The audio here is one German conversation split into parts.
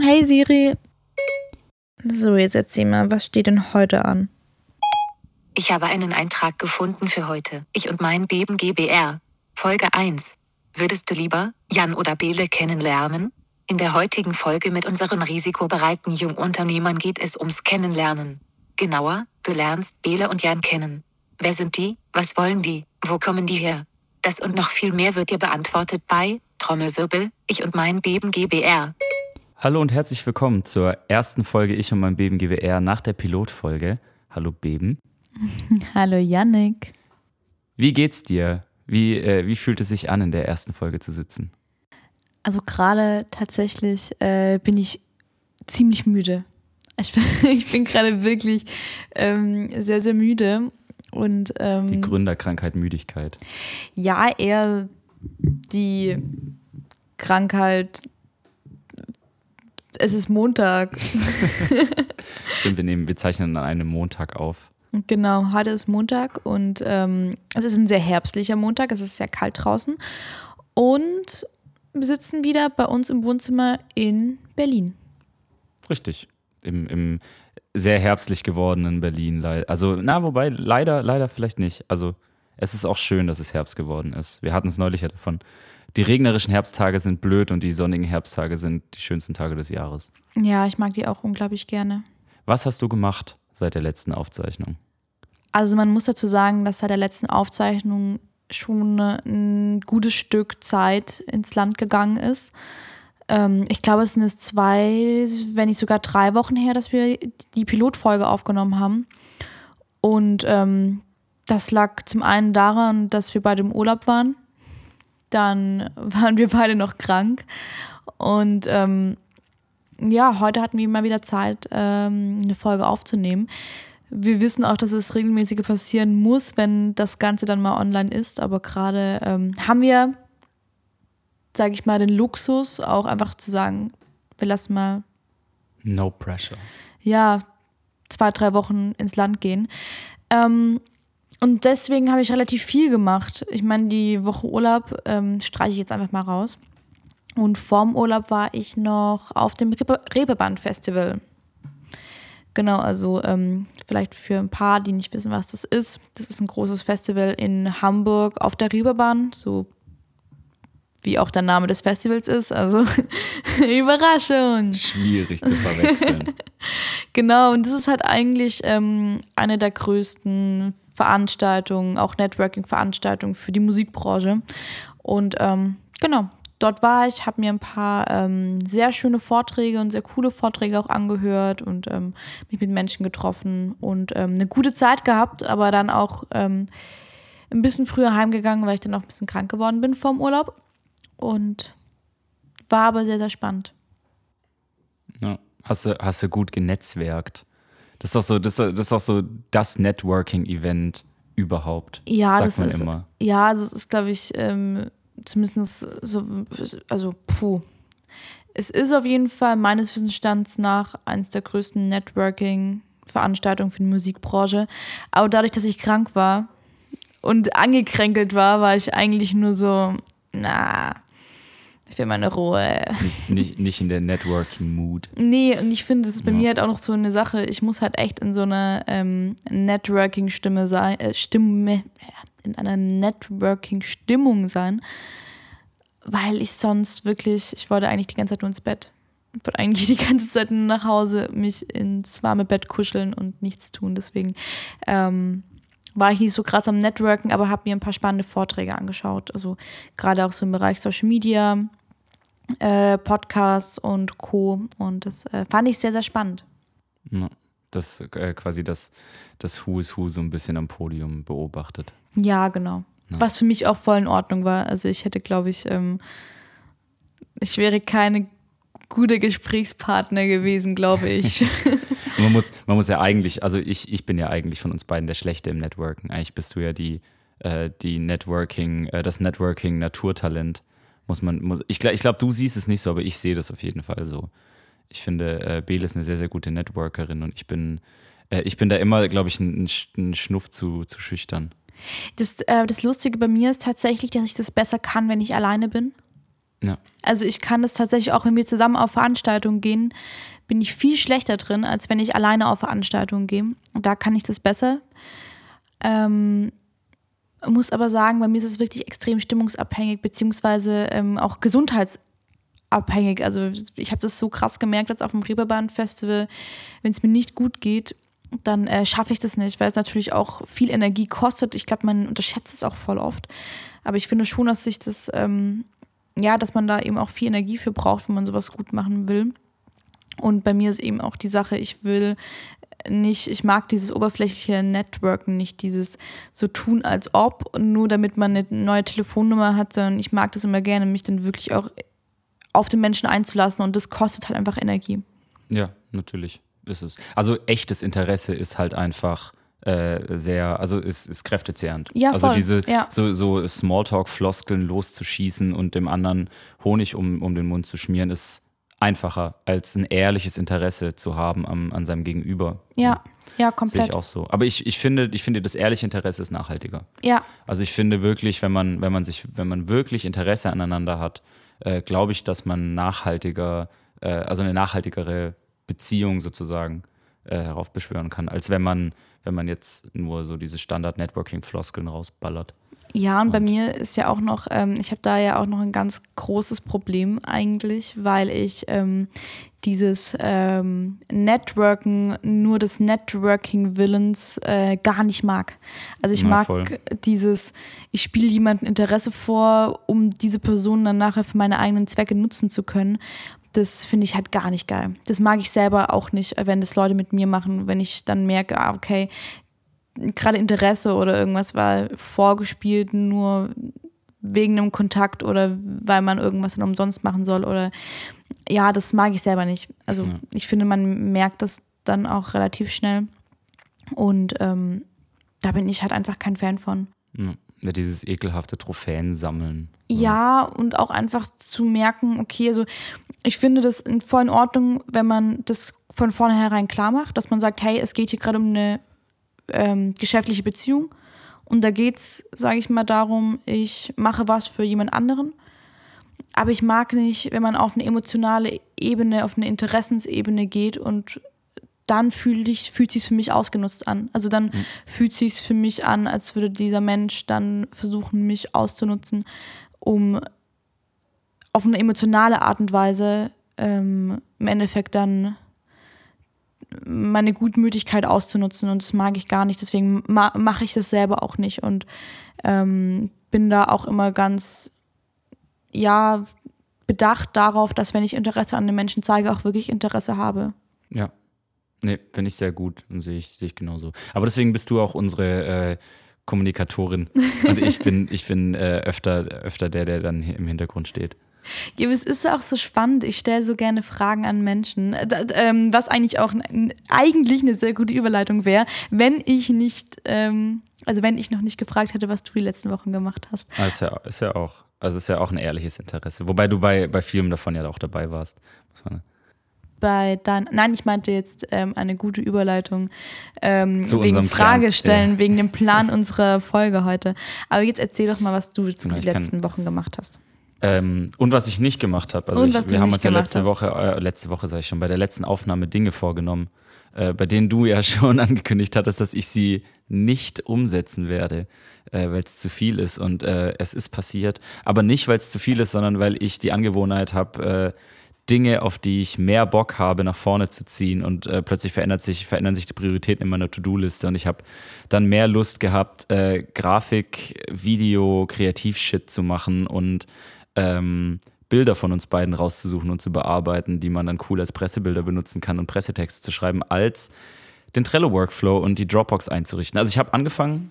Hey Siri. So, jetzt erzähl mal, was steht denn heute an? Ich habe einen Eintrag gefunden für heute. Ich und mein Beben GBR. Folge 1. Würdest du lieber Jan oder Bele kennenlernen? In der heutigen Folge mit unseren risikobereiten Jungunternehmern geht es ums Kennenlernen. Genauer, du lernst Bele und Jan kennen. Wer sind die? Was wollen die? Wo kommen die her? Das und noch viel mehr wird dir beantwortet bei Trommelwirbel, ich und mein Beben GBR. Hallo und herzlich willkommen zur ersten Folge Ich und mein Beben GWR nach der Pilotfolge. Hallo Beben. Hallo Yannick. Wie geht's dir? Wie, äh, wie fühlt es sich an, in der ersten Folge zu sitzen? Also gerade tatsächlich äh, bin ich ziemlich müde. Ich bin, ich bin gerade wirklich ähm, sehr, sehr müde. Und, ähm, die Gründerkrankheit Müdigkeit. Ja, eher die Krankheit es ist Montag. Stimmt, wir, nehmen, wir zeichnen an einem Montag auf. Genau, heute ist Montag und ähm, es ist ein sehr herbstlicher Montag, es ist sehr kalt draußen. Und wir sitzen wieder bei uns im Wohnzimmer in Berlin. Richtig, im, im sehr herbstlich gewordenen Berlin. Also, na, wobei, leider, leider vielleicht nicht. Also, es ist auch schön, dass es Herbst geworden ist. Wir hatten es neulich ja davon die regnerischen Herbsttage sind blöd und die sonnigen Herbsttage sind die schönsten Tage des Jahres. Ja, ich mag die auch unglaublich gerne. Was hast du gemacht seit der letzten Aufzeichnung? Also man muss dazu sagen, dass seit der letzten Aufzeichnung schon ein gutes Stück Zeit ins Land gegangen ist. Ähm, ich glaube, es sind jetzt zwei, wenn nicht sogar drei Wochen her, dass wir die Pilotfolge aufgenommen haben. Und ähm, das lag zum einen daran, dass wir beide im Urlaub waren dann waren wir beide noch krank. Und ähm, ja, heute hatten wir mal wieder Zeit, ähm, eine Folge aufzunehmen. Wir wissen auch, dass es regelmäßig passieren muss, wenn das Ganze dann mal online ist. Aber gerade ähm, haben wir, sage ich mal, den Luxus, auch einfach zu sagen, wir lassen mal. No pressure. Ja, zwei, drei Wochen ins Land gehen. Ähm, und deswegen habe ich relativ viel gemacht. Ich meine, die Woche Urlaub ähm, streiche ich jetzt einfach mal raus. Und vorm Urlaub war ich noch auf dem Rebeband-Festival. Genau, also ähm, vielleicht für ein paar, die nicht wissen, was das ist. Das ist ein großes Festival in Hamburg auf der Reeperbahn, so wie auch der Name des Festivals ist. Also Überraschung. Schwierig zu verwechseln. genau, und das ist halt eigentlich ähm, eine der größten Veranstaltungen, auch Networking-Veranstaltungen für die Musikbranche. Und ähm, genau, dort war ich, habe mir ein paar ähm, sehr schöne Vorträge und sehr coole Vorträge auch angehört und ähm, mich mit Menschen getroffen und ähm, eine gute Zeit gehabt, aber dann auch ähm, ein bisschen früher heimgegangen, weil ich dann auch ein bisschen krank geworden bin vorm Urlaub. Und war aber sehr, sehr spannend. Ja. Hast du, hast du gut genetzwerkt? Das ist doch so, das, das ist auch so das Networking-Event überhaupt. Ja, sagt das man ist immer. Ja, das ist, glaube ich, ähm, zumindest so, also puh. Es ist auf jeden Fall meines Wissensstands nach eines der größten Networking-Veranstaltungen für die Musikbranche. Aber dadurch, dass ich krank war und angekränkelt war, war ich eigentlich nur so, na, ich will meine Ruhe. Nicht, nicht, nicht in der Networking-Mood. Nee, und ich finde, das ist bei ja. mir halt auch noch so eine Sache. Ich muss halt echt in so einer ähm, Networking-Stimme sein, äh, Stimme, in einer Networking-Stimmung sein, weil ich sonst wirklich, ich wollte eigentlich die ganze Zeit nur ins Bett. Ich wollte eigentlich die ganze Zeit nur nach Hause mich ins warme Bett kuscheln und nichts tun. Deswegen ähm, war ich nicht so krass am Networken, aber habe mir ein paar spannende Vorträge angeschaut. Also gerade auch so im Bereich Social Media, äh, Podcasts und Co. Und das äh, fand ich sehr, sehr spannend. Ja, das äh, quasi das, das Who is Who so ein bisschen am Podium beobachtet. Ja, genau. Ja. Was für mich auch voll in Ordnung war. Also ich hätte, glaube ich, ähm, ich wäre keine gute Gesprächspartner gewesen, glaube ich. man muss, man muss ja eigentlich, also ich, ich bin ja eigentlich von uns beiden der Schlechte im Networken. Eigentlich bist du ja die, äh, die Networking, äh, das Networking-Naturtalent muss man, muss, ich glaube, ich glaub, du siehst es nicht so, aber ich sehe das auf jeden Fall so. Ich finde, äh, Bele ist eine sehr, sehr gute Networkerin und ich bin, äh, ich bin da immer, glaube ich, ein, ein, Schnuff zu, zu schüchtern. Das, äh, das Lustige bei mir ist tatsächlich, dass ich das besser kann, wenn ich alleine bin. Ja. Also ich kann das tatsächlich auch, wenn wir zusammen auf Veranstaltungen gehen, bin ich viel schlechter drin, als wenn ich alleine auf Veranstaltungen gehe. Da kann ich das besser. Ähm, muss aber sagen, bei mir ist es wirklich extrem stimmungsabhängig, beziehungsweise ähm, auch gesundheitsabhängig. Also ich habe das so krass gemerkt als auf dem Reeperbahn-Festival, wenn es mir nicht gut geht, dann äh, schaffe ich das nicht, weil es natürlich auch viel Energie kostet. Ich glaube, man unterschätzt es auch voll oft. Aber ich finde schon, dass sich das, ähm, ja, dass man da eben auch viel Energie für braucht, wenn man sowas gut machen will. Und bei mir ist eben auch die Sache, ich will nicht, ich mag dieses oberflächliche Networken, nicht dieses so tun als ob, nur damit man eine neue Telefonnummer hat, sondern ich mag das immer gerne, mich dann wirklich auch auf den Menschen einzulassen und das kostet halt einfach Energie. Ja, natürlich ist es. Also echtes Interesse ist halt einfach äh, sehr, also ist, ist kräftezehrend. Ja, also voll. diese Ja. so, so Smalltalk-Floskeln loszuschießen und dem anderen Honig um, um den Mund zu schmieren, ist einfacher, als ein ehrliches Interesse zu haben am, an seinem Gegenüber. Ja, ja, Sehe komplett. ich auch so. Aber ich, ich, finde, ich finde, das ehrliche Interesse ist nachhaltiger. Ja, Also ich finde wirklich, wenn man, wenn man sich, wenn man wirklich Interesse aneinander hat, äh, glaube ich, dass man nachhaltiger, äh, also eine nachhaltigere Beziehung sozusagen äh, heraufbeschwören kann, als wenn man, wenn man jetzt nur so diese Standard-Networking-Floskeln rausballert. Ja, und bei mir ist ja auch noch, ähm, ich habe da ja auch noch ein ganz großes Problem eigentlich, weil ich ähm, dieses ähm, Networken nur des Networking-Willens äh, gar nicht mag. Also ich Ja, mag voll. dieses, ich spiele jemandem Interesse vor, um diese Person dann nachher für meine eigenen Zwecke nutzen zu können. Das finde ich halt gar nicht geil. Das mag ich selber auch nicht, wenn das Leute mit mir machen, wenn ich dann merke, ah, okay, gerade Interesse oder irgendwas war vorgespielt, nur wegen einem Kontakt oder weil man irgendwas dann umsonst machen soll oder ja, das mag ich selber nicht. Also Ja. ich finde, man merkt das dann auch relativ schnell und ähm, da bin ich halt einfach kein Fan von. Ja. Ja, dieses ekelhafte Trophäen sammeln. Ja, und auch einfach zu merken, okay, also ich finde das in- voll in Ordnung, wenn man das von vornherein klar macht, dass man sagt, hey, es geht hier gerade um eine ähm, geschäftliche Beziehung und da geht's, sage ich mal, darum, ich mache was für jemand anderen. Aber ich mag nicht, wenn man auf eine emotionale Ebene, auf eine Interessensebene geht und dann fühlt ich, fühlt sich für mich ausgenutzt an. Also dann fühlt sich für mich an, als würde dieser Mensch dann versuchen, mich auszunutzen, um auf eine emotionale Art und Weise ähm, im Endeffekt dann meine Gutmütigkeit auszunutzen und das mag ich gar nicht. Deswegen ma mache ich das selber auch nicht und ähm, bin da auch immer ganz, ja, bedacht darauf, dass wenn ich Interesse an den Menschen zeige, auch wirklich Interesse habe. Ja. Nee, finde ich sehr gut und sehe ich, sehe ich genauso. Aber deswegen bist du auch unsere äh, Kommunikatorin und ich bin, ich bin äh, öfter, öfter der, der dann im Hintergrund steht. Es ist auch so spannend. Ich stelle so gerne Fragen an Menschen, äh, ähm, was eigentlich auch eigentlich eine sehr gute Überleitung wäre, wenn ich nicht, ähm, also wenn ich noch nicht gefragt hätte, was du die letzten Wochen gemacht hast. Ah, ist ja, ist ja auch, also ist ja auch ein ehrliches Interesse. Wobei du bei, bei vielem davon ja auch dabei warst. Bei dein, nein, ich meinte jetzt ähm, eine gute Überleitung ähm, wegen Fragestellen, ja. wegen dem Plan unserer Folge heute. Aber jetzt erzähl doch mal, was du jetzt Genau, die letzten Wochen gemacht hast. Ähm, und was ich nicht gemacht habe. Also ich, wir haben uns ja letzte hast. Woche, äh, letzte Woche sage ich schon, bei der letzten Aufnahme Dinge vorgenommen, äh, bei denen du ja schon angekündigt hattest, dass ich sie nicht umsetzen werde, äh, weil es zu viel ist. Und äh, es ist passiert. Aber nicht, weil es zu viel ist, sondern weil ich die Angewohnheit habe, äh, Dinge, auf die ich mehr Bock habe, nach vorne zu ziehen und äh, plötzlich verändert sich, verändern sich die Prioritäten in meiner To-Do-Liste und ich habe dann mehr Lust gehabt, äh, Grafik, Video, Kreativshit zu machen und ähm, Bilder von uns beiden rauszusuchen und zu bearbeiten, die man dann cool als Pressebilder benutzen kann und Pressetexte zu schreiben, als den Trello-Workflow und die Dropbox einzurichten. Also ich habe angefangen,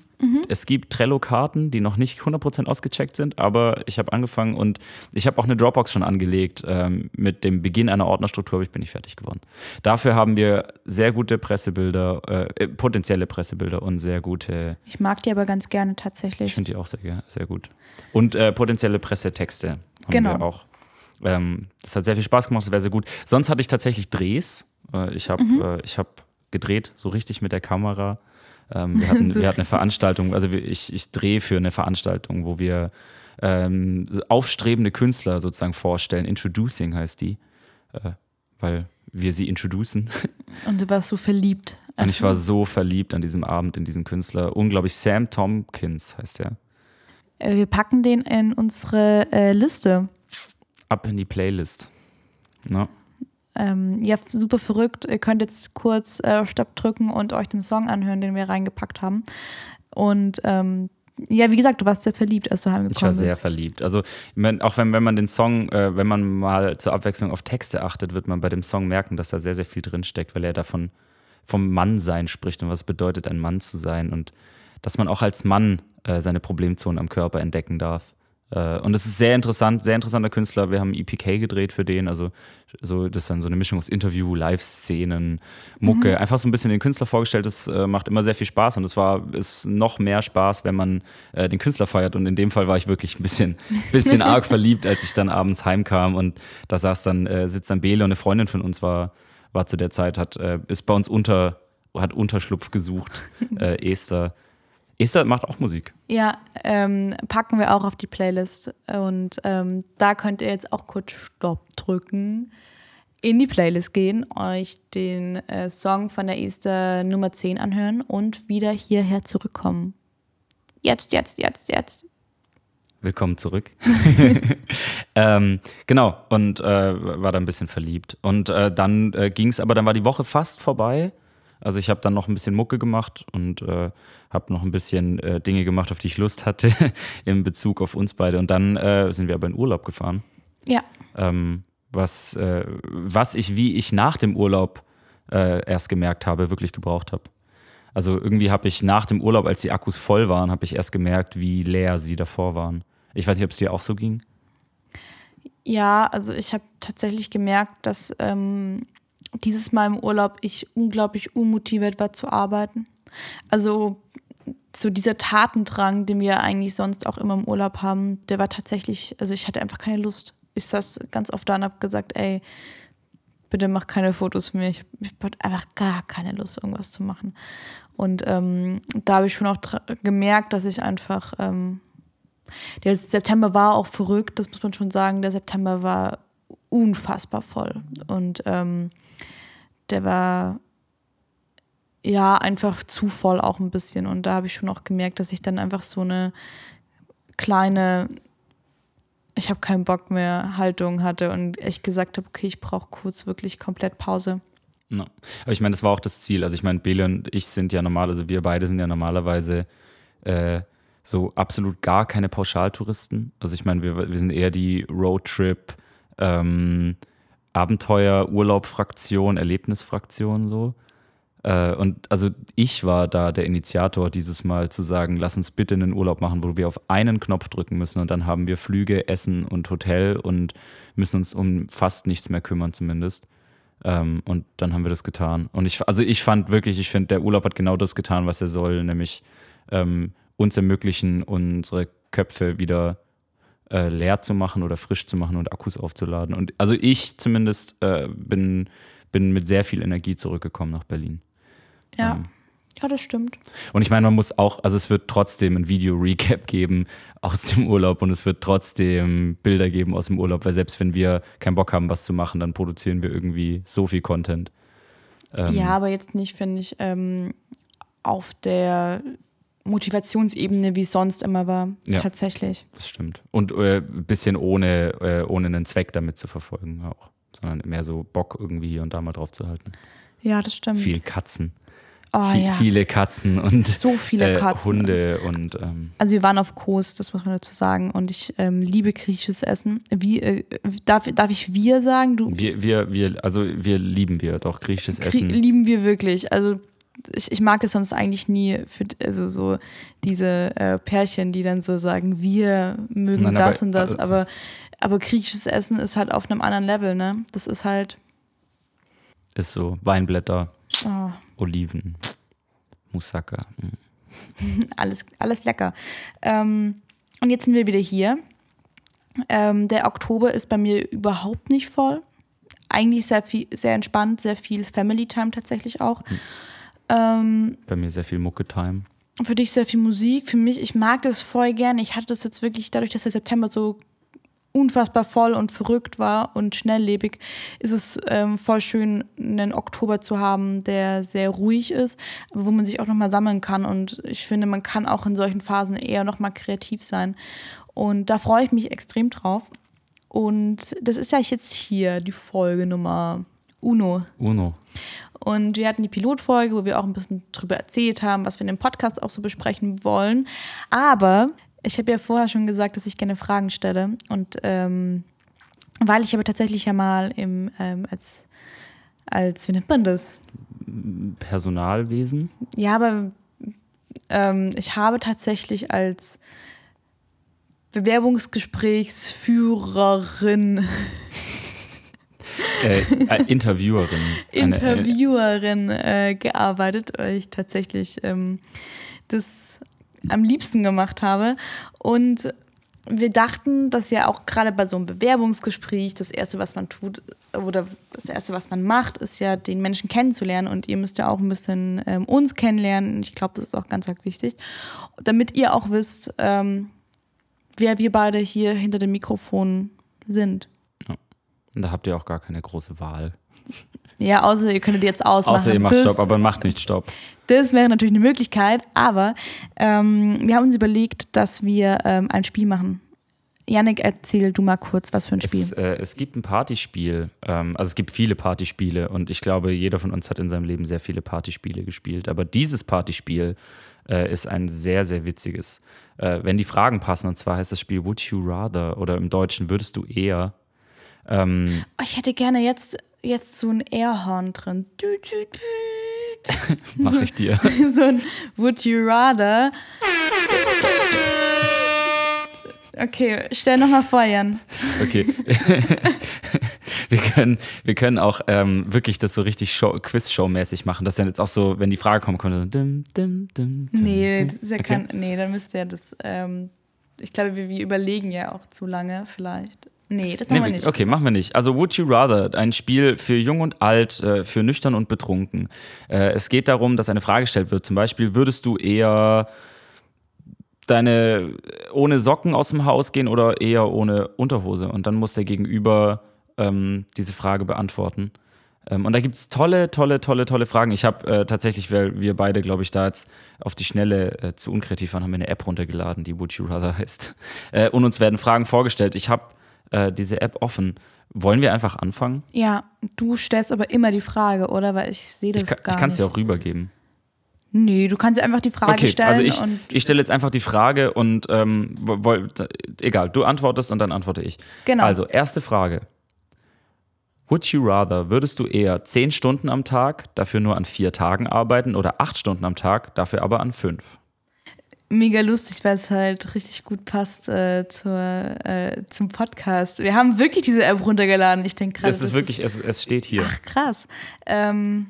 es gibt Trello-Karten, die noch nicht 100% ausgecheckt sind, aber ich habe angefangen und ich habe auch eine Dropbox schon angelegt. Ähm, mit dem Beginn einer Ordnerstruktur bin ich fertig geworden. Dafür haben wir sehr gute Pressebilder, äh, äh, potenzielle Pressebilder und sehr gute Ich mag die aber ganz gerne ich tatsächlich. finde die auch sehr, sehr gut. Und äh, potenzielle Pressetexte haben Genau. wir auch. Ähm, das hat sehr viel Spaß gemacht, das wäre sehr gut. Sonst hatte ich tatsächlich Drehs. Äh, ich habe Mhm. äh, ich hab gedreht, so richtig mit der Kamera. Ähm, wir, hatten, wir hatten eine Veranstaltung, also ich, ich drehe für eine Veranstaltung, wo wir ähm, aufstrebende Künstler sozusagen vorstellen. Introducing heißt die, äh, weil wir sie introducen. Und du warst so verliebt. Und ich war so verliebt an diesem Abend in diesen Künstler. Unglaublich. Sam Tompkins heißt er. Äh, wir packen den in unsere äh, Liste. Ab in die Playlist. No. Ähm, ja, super verrückt. Ihr könnt jetzt kurz äh, Stopp drücken und euch den Song anhören, den wir reingepackt haben. Und ähm, ja, wie gesagt, du warst sehr verliebt, als du heimgekommen bist. Ich war sehr bist. verliebt. Also, auch wenn, wenn man den Song, äh, wenn man mal zur Abwechslung auf Texte achtet, wird man bei dem Song merken, dass da sehr, sehr viel drinsteckt, weil er davon vom Mannsein spricht und was bedeutet, ein Mann zu sein und dass man auch als Mann äh, seine Problemzonen am Körper entdecken darf. Äh, und es ist sehr interessant, sehr interessanter Künstler. Wir haben EPK gedreht für den, also so, das ist dann so eine Mischung aus Interview, Live-Szenen, Mucke, mhm. einfach so ein bisschen den Künstler vorgestellt. Das äh, macht immer sehr viel Spaß und es war ist noch mehr Spaß, wenn man äh, den Künstler feiert. Und in dem Fall war ich wirklich ein bisschen, bisschen arg verliebt, als ich dann abends heimkam und da saß dann, äh, sitzt dann Bele und eine Freundin von uns war, war zu der Zeit, hat, äh, ist bei uns unter, hat Unterschlupf gesucht, äh, Esther. Esther macht auch Musik. Ja, ähm, packen wir auch auf die Playlist. Und ähm, da könnt ihr jetzt auch kurz Stopp drücken, in die Playlist gehen, euch den äh, Song von der Esther Nummer 10 anhören und wieder hierher zurückkommen. Jetzt, jetzt, jetzt, jetzt. Willkommen zurück. ähm, genau, und äh, war da ein bisschen verliebt. Und äh, dann äh, ging es, aber dann war die Woche fast vorbei. Also ich habe dann noch ein bisschen Mucke gemacht und äh, habe noch ein bisschen äh, Dinge gemacht, auf die ich Lust hatte in Bezug auf uns beide. Und dann äh, sind wir aber in Urlaub gefahren. Ja. Ähm, was, äh, was ich, wie ich nach dem Urlaub äh, erst gemerkt habe, wirklich gebraucht habe. Also irgendwie habe ich nach dem Urlaub, als die Akkus voll waren, habe ich erst gemerkt, wie leer sie davor waren. Ich weiß nicht, ob es dir auch so ging. Ja, also ich habe tatsächlich gemerkt, dass ähm, dieses Mal im Urlaub ich unglaublich unmotiviert war zu arbeiten. Also so dieser Tatendrang, den wir eigentlich sonst auch immer im Urlaub haben, der war tatsächlich, also ich hatte einfach keine Lust. Ich saß ganz oft da und habe gesagt, ey, bitte mach keine Fotos für mich. Ich hatte einfach gar keine Lust, irgendwas zu machen. Und ähm, da habe ich schon auch gemerkt, dass ich einfach, ähm, der September war auch verrückt, das muss man schon sagen. Der September war unfassbar voll. Und ähm, der war ja einfach zu voll auch ein bisschen. Und da habe ich schon auch gemerkt, dass ich dann einfach so eine kleine, ich habe keinen Bock mehr Haltung hatte und echt gesagt habe, okay, ich brauche kurz wirklich komplett Pause. No. Aber ich meine, das war auch das Ziel. Also ich meine, Bele und ich sind ja normal, also wir beide sind ja normalerweise äh, so absolut gar keine Pauschaltouristen. Also ich meine, wir, wir sind eher die Roadtrip, ähm, Abenteuer, Urlaub-Fraktion, Erlebnisfraktion so. Äh, und also ich war da der Initiator dieses Mal zu sagen, lass uns bitte einen Urlaub machen, wo wir auf einen Knopf drücken müssen und dann haben wir Flüge, Essen und Hotel und müssen uns um fast nichts mehr kümmern zumindest. Ähm, und dann haben wir das getan. Und ich, also ich fand wirklich, ich finde, der Urlaub hat genau das getan, was er soll, nämlich ähm, uns ermöglichen, unsere Köpfe wieder äh, leer zu machen oder frisch zu machen und Akkus aufzuladen. Und also ich zumindest äh, bin, bin mit sehr viel Energie zurückgekommen nach Berlin. Ja. Ähm, ja, das stimmt. Und ich meine, man muss auch, also es wird trotzdem ein Video-Recap geben aus dem Urlaub und es wird trotzdem Bilder geben aus dem Urlaub, weil selbst wenn wir keinen Bock haben, was zu machen, dann produzieren wir irgendwie so viel Content. Ähm, ja, aber jetzt nicht, finde ich, ähm, auf der Motivationsebene, wie es sonst immer war, ja, tatsächlich. Das stimmt. Und äh, ein bisschen ohne, äh, ohne einen Zweck damit zu verfolgen auch, sondern mehr so Bock irgendwie hier und da mal drauf zu halten. Ja, das stimmt. Viel Katzen. Oh, ja. Viele Katzen und so viele äh, Katzen. Hunde und ähm also wir waren auf Kos, das muss man dazu sagen und ich ähm, liebe griechisches Essen. Wie äh, darf, darf ich wir sagen? Du wir, wir, wir, also wir lieben wir doch griechisches Krie Essen. Lieben wir wirklich. Also ich, ich mag es sonst eigentlich nie für also so diese äh, Pärchen, die dann so sagen, wir mögen Nein, das aber, und das, aber aber griechisches Essen ist halt auf einem anderen Level, ne? Das ist halt ist so Weinblätter, oh. Oliven, Moussaka. Mhm. alles, alles lecker. Ähm, und jetzt sind wir wieder hier. Ähm, der Oktober ist bei mir überhaupt nicht voll. Eigentlich sehr viel, sehr entspannt, sehr viel Family Time tatsächlich auch. Mhm. Ähm, Bei mir sehr viel Mucke-Time. für dich sehr viel Musik. Für mich, ich mag das voll gerne. Ich hatte das jetzt wirklich, dadurch, dass der September so unfassbar voll und verrückt war und schnelllebig, ist es ähm, voll schön, einen Oktober zu haben, der sehr ruhig ist, aber wo man sich auch nochmal sammeln kann. Und ich finde, man kann auch in solchen Phasen eher nochmal kreativ sein. Und da freue ich mich extrem drauf. Und das ist ja jetzt hier die Folge Nummer Uno. Uno. Und wir hatten die Pilotfolge, wo wir auch ein bisschen drüber erzählt haben, was wir in dem Podcast auch so besprechen wollen. Aber ich habe ja vorher schon gesagt, dass ich gerne Fragen stelle. Und ähm, weil ich aber tatsächlich ja mal im, ähm, als, als, wie nennt man das? Personalwesen. Ja, aber ähm, ich habe tatsächlich als Bewerbungsgesprächsführerin, Äh, äh, Interviewerin. Äh, Interviewerin äh, gearbeitet, weil ich tatsächlich ähm, das am liebsten gemacht habe. Und wir dachten, dass ja auch gerade bei so einem Bewerbungsgespräch das Erste, was man tut, oder das Erste, was man macht, ist ja, den Menschen kennenzulernen. Und ihr müsst ja auch ein bisschen ähm, uns kennenlernen. Ich glaube, das ist auch ganz, ganz wichtig. Damit ihr auch wisst, ähm, wer wir beide hier hinter dem Mikrofon sind. Da habt ihr auch gar keine große Wahl. Ja, außer ihr könntet jetzt ausmachen. Außer ihr macht Das- Stopp, aber macht nicht Stopp. Das wäre natürlich eine Möglichkeit, aber ähm, wir haben uns überlegt, dass wir ähm, ein Spiel machen. Yannick, erzähl du mal kurz, was für ein Spiel. Es, äh, es gibt ein Partyspiel. Ähm, also es gibt viele Partyspiele und ich glaube, jeder von uns hat in seinem Leben sehr viele Partyspiele gespielt. Aber dieses Partyspiel äh, ist ein sehr, sehr witziges. Äh, wenn die Fragen passen, und zwar heißt das Spiel Would You Rather oder im Deutschen würdest du eher. Ähm, Oh, ich hätte gerne jetzt, jetzt so ein Airhorn drin. Dü, dü, dü. Mache ich dir. so ein Would you rather. Okay, stell nochmal vor, Jan. Okay. wir, können, wir können auch ähm, wirklich das so richtig Show, Quiz-Show-mäßig machen. Das dann jetzt auch so, wenn die Frage dann so dim, dim, dim, dim, Nee, das ist ja Okay. kein. Nee, dann müsste ja das. Ähm, ich glaube, wir, wir überlegen ja auch zu lange vielleicht. Nee, das machen Nee, wir nicht. Okay, machen wir nicht. Also Would You Rather, ein Spiel für jung und alt, äh, für nüchtern und betrunken. Äh, es geht darum, dass eine Frage gestellt wird. Zum Beispiel, würdest du eher deine ohne Socken aus dem Haus gehen oder eher ohne Unterhose? Und dann muss der Gegenüber ähm, diese Frage beantworten. Ähm, und da gibt es tolle, tolle, tolle, tolle Fragen. Ich habe äh, tatsächlich, weil wir beide, glaube ich, da jetzt auf die Schnelle äh, zu unkreativ waren, haben wir eine App runtergeladen, die Would You Rather heißt. Äh, und uns werden Fragen vorgestellt. Ich habe äh, diese App offen. Wollen wir einfach anfangen? Ja, du stellst aber immer die Frage, oder? Weil ich sehe das Ich kann gar ich kann es dir auch rübergeben. Nee, du kannst einfach die Frage Okay, stellen also ich, und ich stelle jetzt einfach die Frage und ähm, egal, du antwortest und dann antworte ich. Genau. Also, erste Frage. Would you rather, würdest du eher 10 Stunden am Tag, dafür nur an vier Tagen arbeiten oder 8 Stunden am Tag, dafür aber an fünf? Mega lustig, weil es halt richtig gut passt äh, zur, äh, zum Podcast. Wir haben wirklich diese App runtergeladen. Ich denke gerade. Das ist wirklich, es, es steht hier. Ach, krass. Ähm,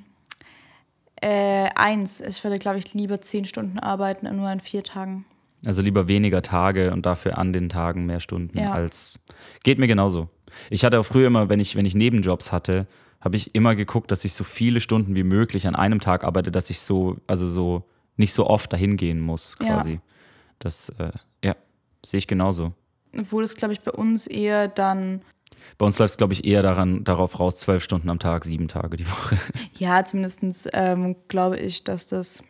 äh, eins. Ich würde, glaube ich, lieber zehn Stunden arbeiten, nur an vier Tagen. Also lieber weniger Tage und dafür an den Tagen mehr Stunden Ja. als. Geht mir genauso. Ich hatte auch früher immer, wenn ich, wenn ich Nebenjobs hatte, habe ich immer geguckt, dass ich so viele Stunden wie möglich an einem Tag arbeite, dass ich so, also so nicht so oft dahin gehen muss, Ja. quasi. Das, äh, ja, sehe ich genauso. Obwohl es, glaube ich, bei uns eher dann, Bei uns läuft es, glaube ich, eher daran, darauf raus, zwölf Stunden am Tag, sieben Tage die Woche. ja, zumindest ähm, glaube ich, dass das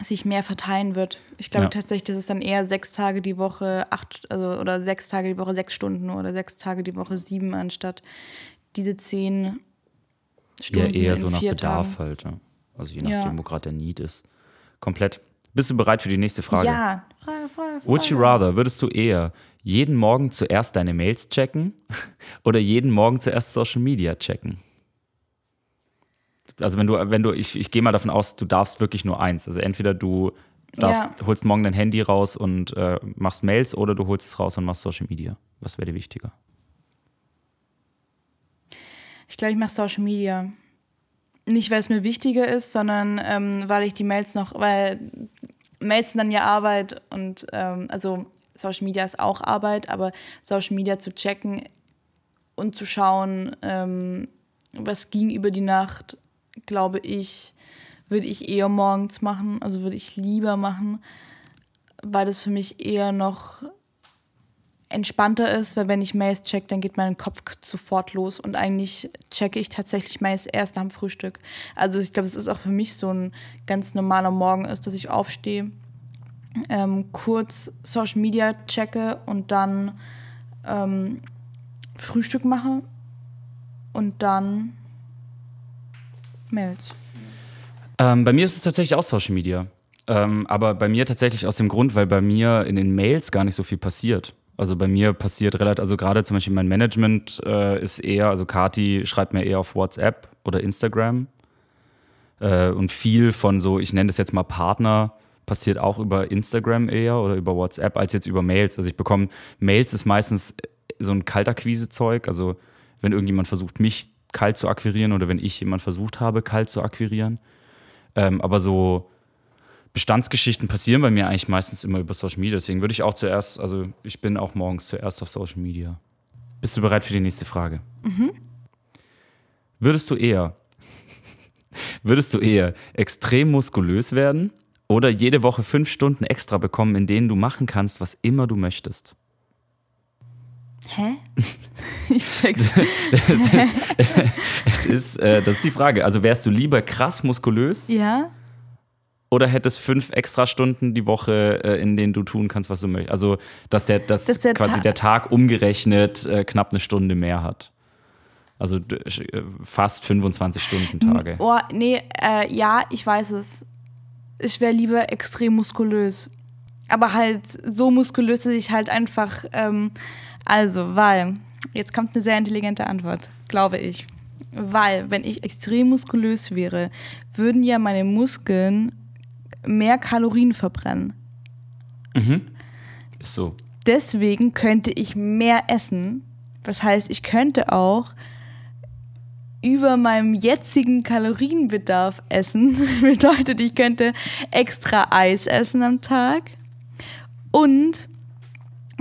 sich mehr verteilen wird. Ich glaube Ja. tatsächlich, dass es dann eher sechs Tage die Woche, acht, also oder sechs Tage die Woche sechs Stunden oder sechs Tage die Woche sieben, anstatt diese zehn Ja, Stunden eher in so nach Bedarf Tagen. halt. Ja. Also je Ja. nachdem, wo gerade der Need ist. Komplett. Bist du bereit für die nächste Frage? Ja, Frage, Frage, Frage. Would you rather, würdest du eher jeden Morgen zuerst deine Mails checken oder jeden Morgen zuerst Social Media checken? Also wenn du, wenn du, ich, ich gehe mal davon aus, du darfst wirklich nur eins. Also entweder du darfst, holst morgen dein Handy raus und äh, machst Mails oder du holst es raus und machst Social Media. Was wäre dir wichtiger? Ich glaube, ich mache Social Media. Nicht, weil es mir wichtiger ist, sondern ähm, weil ich die Mails noch, weil Mails sind dann ja Arbeit und ähm, also Social Media ist auch Arbeit, aber Social Media zu checken und zu schauen, ähm, was ging über die Nacht, glaube ich, würde ich eher morgens machen, also würde ich lieber machen, weil das für mich eher noch entspannter ist, weil wenn ich Mails check, dann geht mein Kopf sofort los und eigentlich checke ich tatsächlich Mails erst am Frühstück. Also ich glaube, es ist auch für mich so ein ganz normaler Morgen ist, dass ich aufstehe, ähm, kurz Social Media checke und dann ähm, Frühstück mache und dann Mails. Ähm, bei mir ist es tatsächlich auch Social Media. Ähm, aber bei mir tatsächlich aus dem Grund, weil bei mir in den Mails gar nicht so viel passiert. Also bei mir passiert relativ, also gerade zum Beispiel mein Management äh, ist eher, also Kati schreibt mir eher auf WhatsApp oder Instagram. Äh, und viel von so, ich nenne das jetzt mal Partner, passiert auch über Instagram eher oder über WhatsApp als jetzt über Mails. Also ich bekomme, Mails ist meistens so ein Kaltakquise-Zeug. Also wenn irgendjemand versucht, mich kalt zu akquirieren oder wenn ich jemand versucht habe, kalt zu akquirieren. Ähm, aber so Bestandsgeschichten passieren bei mir eigentlich meistens immer über Social Media. Deswegen würde ich auch zuerst, also ich bin auch morgens zuerst auf Social Media. Bist du bereit für die nächste Frage? Mhm. Würdest du eher, würdest du eher extrem muskulös werden oder jede Woche fünf Stunden extra bekommen, in denen du machen kannst, was immer du möchtest? Hä? Ich check's. es ist, es ist äh, das ist die Frage. Also wärst du lieber krass muskulös? Ja. Oder hättest fünf extra Stunden die Woche, äh, in denen du tun kannst, was du möchtest? Also, dass der, dass Dass der quasi Ta- der Tag umgerechnet äh, knapp eine Stunde mehr hat. Also äh, fast 25 Stunden Tage. Oh, nee, äh, ja, ich weiß es. Ich wäre lieber extrem muskulös. Aber halt so muskulös, dass ich halt einfach, ähm, also, weil, jetzt kommt eine sehr intelligente Antwort, glaube ich. Weil, wenn ich extrem muskulös wäre, würden ja meine Muskeln mehr Kalorien verbrennen. Ist so. Deswegen könnte ich mehr essen. Das heißt, ich könnte auch über meinem jetzigen Kalorienbedarf essen. Bedeutet, ich könnte extra Eis essen am Tag. Und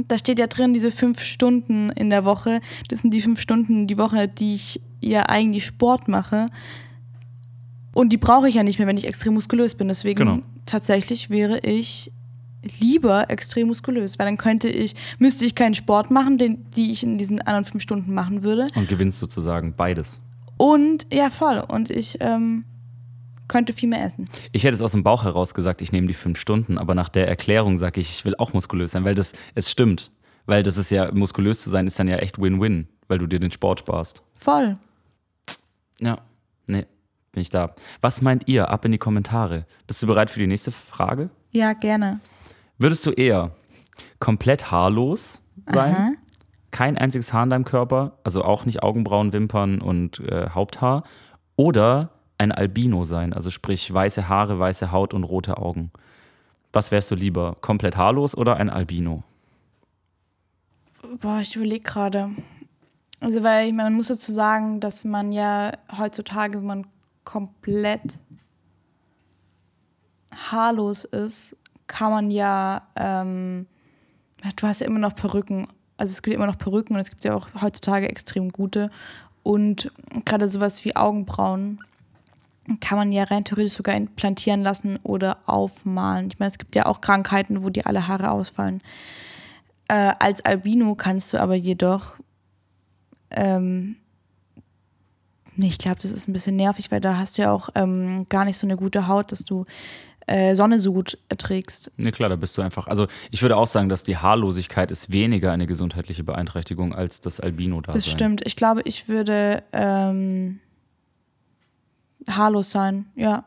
da steht ja drin, diese fünf Stunden in der Woche. Das sind die fünf Stunden die Woche, die ich ja eigentlich Sport mache. Und die brauche ich ja nicht mehr, wenn ich extrem muskulös bin. Deswegen Genau. tatsächlich wäre ich lieber extrem muskulös, weil dann könnte ich, müsste ich keinen Sport machen, den, die ich in diesen anderen fünf Stunden machen würde. Und gewinnst sozusagen beides. Und ja, voll. Und ich ähm, könnte viel mehr essen. Ich hätte es aus dem Bauch heraus gesagt, ich nehme die fünf Stunden, aber nach der Erklärung sage ich, ich will auch muskulös sein, weil das, es stimmt. Weil das ist ja, muskulös zu sein, ist dann ja echt Win-Win, weil du dir den Sport sparst. Voll. Ja, nee, bin ich da. Was meint ihr? Ab in die Kommentare. Bist du bereit für die nächste Frage? Ja, gerne. Würdest du eher komplett haarlos sein? Aha. Kein einziges Haar in deinem Körper, also auch nicht Augenbrauen, Wimpern und äh, Haupthaar? Oder ein Albino sein, also sprich weiße Haare, weiße Haut und rote Augen? Was wärst du lieber? Komplett haarlos oder ein Albino? Boah, ich überlege gerade. Also, weil ich meine, man muss dazu sagen, dass man ja heutzutage, wenn man komplett haarlos ist, kann man ja, ähm, du hast ja immer noch Perücken. Also es gibt immer noch Perücken und es gibt ja auch heutzutage extrem gute. Und gerade sowas wie Augenbrauen kann man ja rein theoretisch sogar implantieren lassen oder aufmalen. Ich meine, es gibt ja auch Krankheiten, wo dir alle Haare ausfallen. Äh, als Albino kannst du aber jedoch, ähm, nee, ich glaube, das ist ein bisschen nervig, weil da hast du ja auch ähm, gar nicht so eine gute Haut, dass du äh, Sonne so gut erträgst. Ne, klar, da bist du einfach. Also, ich würde auch sagen, dass die Haarlosigkeit ist weniger eine gesundheitliche Beeinträchtigung als das albino da Das stimmt. Ich glaube, ich würde ähm, haarlos sein, ja. Ja,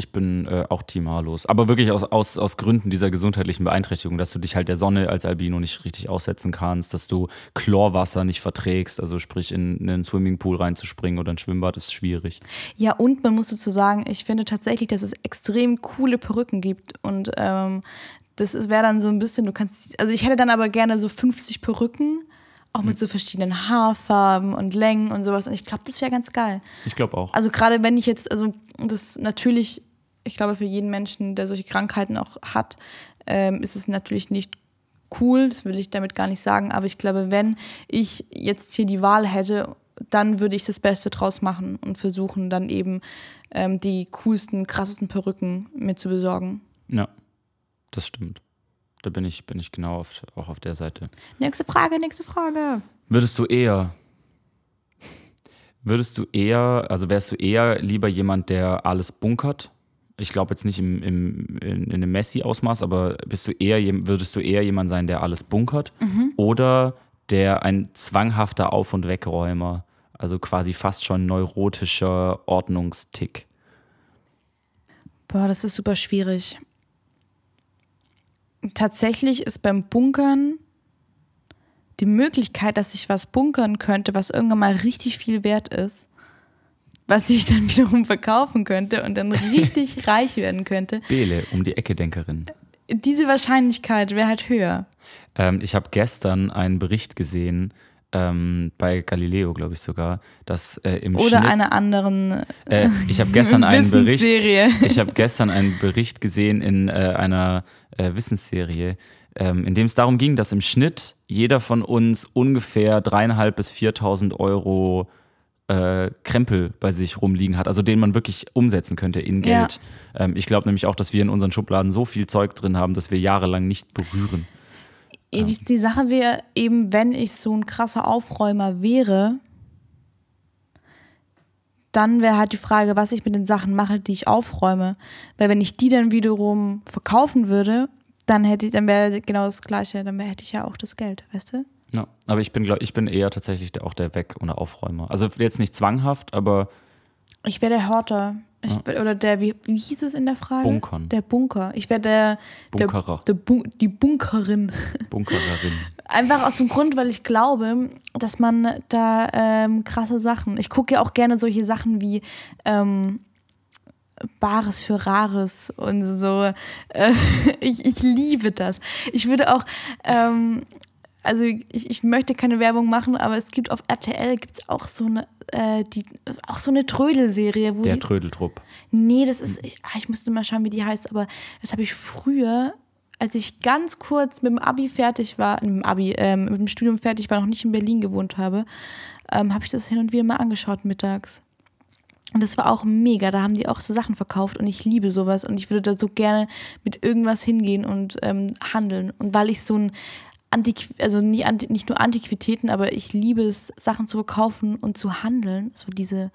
ich bin äh, auch Team haarlos. Aber wirklich aus, aus, aus Gründen dieser gesundheitlichen Beeinträchtigung, dass du dich halt der Sonne als Albino nicht richtig aussetzen kannst, dass du Chlorwasser nicht verträgst, also sprich in, in einen Swimmingpool reinzuspringen oder ein Schwimmbad ist schwierig. Ja, und man muss dazu sagen, ich finde tatsächlich, dass es extrem coole Perücken gibt. Und ähm, das wäre dann so ein bisschen, du kannst, also ich hätte dann aber gerne so 50 Perücken, auch mit so verschiedenen Haarfarben und Längen und sowas. Und ich glaube, das wäre ganz geil. Ich glaube auch. Also gerade wenn ich jetzt, also das natürlich, ich glaube für jeden Menschen, der solche Krankheiten auch hat, ähm, ist es natürlich nicht cool, das will ich damit gar nicht sagen, aber ich glaube, wenn ich jetzt hier die Wahl hätte, dann würde ich das Beste draus machen und versuchen dann eben ähm, die coolsten, krassesten Perücken mir zu besorgen. Ja, das stimmt. Da bin ich, bin ich genau auf, auch auf der Seite. Nächste Frage, nächste Frage. Würdest du eher, würdest du eher, also wärst du eher lieber jemand, der alles bunkert? Ich glaube jetzt nicht im, im, in, in einem Messi-Ausmaß, aber bist du eher, würdest du eher jemand sein, der alles bunkert? Oder der ein zwanghafter Auf- und Wegräumer, also quasi fast schon neurotischer Ordnungstick? Boah, das ist super schwierig. Tatsächlich ist beim Bunkern die Möglichkeit, dass ich was bunkern könnte, was irgendwann mal richtig viel wert ist, was ich dann wiederum verkaufen könnte und dann richtig reich werden könnte. Bele, um die Ecke Denkerin. Diese Wahrscheinlichkeit wäre halt höher. Ähm, ich habe gestern einen Bericht gesehen, ähm, bei Galileo, glaube ich sogar, dass äh, im Oder Schnitt, einer anderen äh, ich habe gestern einen Bericht, Wissensserie. ich habe gestern einen Bericht gesehen in äh, einer äh, Wissensserie, ähm, in dem es darum ging, dass im Schnitt jeder von uns ungefähr dreieinhalb bis 4.000 Euro äh, Krempel bei sich rumliegen hat, also den man wirklich umsetzen könnte in Ja. Geld. Ähm, ich glaube nämlich auch, dass wir in unseren Schubladen so viel Zeug drin haben, dass wir jahrelang nicht berühren. Die, die Sache wäre eben, wenn ich so ein krasser Aufräumer wäre, dann wäre halt die Frage, was ich mit den Sachen mache, die ich aufräume. Weil wenn ich die dann wiederum verkaufen würde, dann hätte ich, dann wäre genau das Gleiche, dann hätte ich ja auch das Geld, weißt du? Ja, aber ich bin, glaub, ich bin eher tatsächlich der, auch der Weg- oder Aufräumer. Also jetzt nicht zwanghaft, aber Ich wäre der Horter. Ich, Oder der, wie, wie hieß es in der Frage? Bunkern. Der Bunker. Ich wäre der, der, Bunkerer. der Bun die Bunkerin. Bunkererin. Einfach aus dem Grund, weil ich glaube, dass man da ähm, krasse Sachen. Ich gucke ja auch gerne solche Sachen wie ähm, Bares für Rares und so. Äh, ich, ich liebe das. Ich würde auch, ähm, also ich, ich möchte keine Werbung machen, aber es gibt auf RTL gibt's auch so eine, äh, die, auch so eine Trödelserie, wo Der die, Trödeltrupp. Nee, das ist, ich, ah, ich musste mal schauen, wie die heißt, aber das habe ich früher, als ich ganz kurz mit dem Abi fertig war, mit dem Abi, ähm, mit dem Studium fertig war, noch nicht in Berlin gewohnt habe, ähm, habe ich das hin und wieder mal angeschaut mittags. Und das war auch mega, da haben die auch so Sachen verkauft und ich liebe sowas und ich würde da so gerne mit irgendwas hingehen und ähm, handeln. Und weil ich so ein Antiqu also nicht, Anti nicht nur Antiquitäten, aber ich liebe es, Sachen zu verkaufen und zu handeln. So diese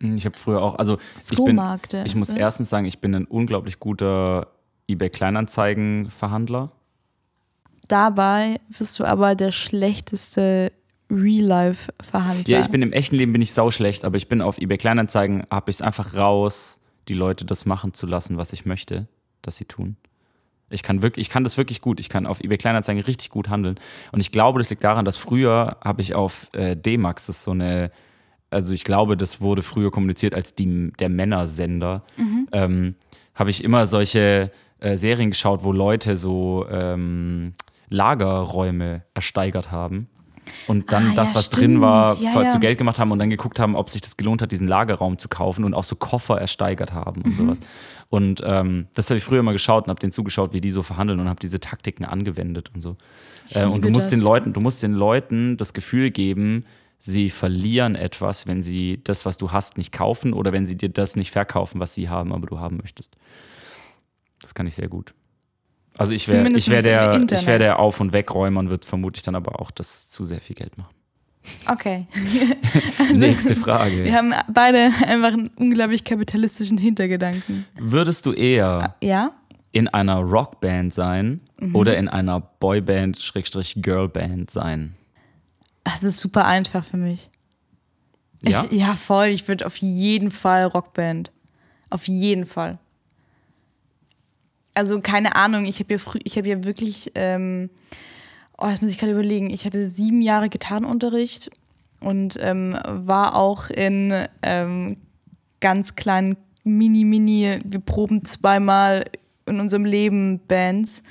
Hm, Ich habe früher auch, also ich bin, ich muss ne? erstens sagen, ich bin ein unglaublich guter eBay Kleinanzeigen-Verhandler. Dabei bist du aber der schlechteste Real-Life-Verhandler. Ja, ich bin im echten Leben bin ich sauschlecht, aber ich bin auf eBay Kleinanzeigen, habe ich es einfach raus, die Leute das machen zu lassen, was ich möchte, dass sie tun. Ich kann wirklich, ich kann das wirklich gut. Ich kann auf eBay Kleinanzeigen richtig gut handeln. Und ich glaube, das liegt daran, dass früher habe ich auf äh, D-Max, das ist so eine, also ich glaube, das wurde früher kommuniziert als die, der Männersender, ähm, habe ich immer solche äh, Serien geschaut, wo Leute so ähm, Lagerräume ersteigert haben. Und dann Ah, das, ja, was drin war, stimmt. Ja, ja. zu Geld gemacht haben und dann geguckt haben, ob sich das gelohnt hat, diesen Lagerraum zu kaufen und auch so Koffer ersteigert haben Mhm. und sowas. Und ähm, das habe ich früher mal geschaut und habe denen zugeschaut, wie die so verhandeln und habe diese Taktiken angewendet und so. Äh, und du musst das. den Leuten, du musst den Leuten das Gefühl geben, sie verlieren etwas, wenn sie das, was du hast, nicht kaufen oder wenn sie dir das nicht verkaufen, was sie haben, aber du haben möchtest. Das kann ich sehr gut. Also ich wäre ich wär der, ich wär der Auf- und Wegräumer und wird vermutlich dann aber auch das zu sehr viel Geld machen. Okay. Nächste Frage. Wir haben beide einfach einen unglaublich kapitalistischen Hintergedanken. Würdest du eher Ja? in einer Rockband sein Mhm. oder in einer Boyband, Schrägstrich Girlband sein? Das ist super einfach für mich. Ja? Ich, ja, voll. Ich würde auf jeden Fall Rockband. Auf jeden Fall. Also keine Ahnung, ich habe ja früh, ich habe ja wirklich, ähm, oh, das muss ich gerade überlegen, ich hatte sieben Jahre Gitarrenunterricht und ähm, war auch in ähm, ganz kleinen Mini, Mini, wir proben zweimal in unserem Leben Bands.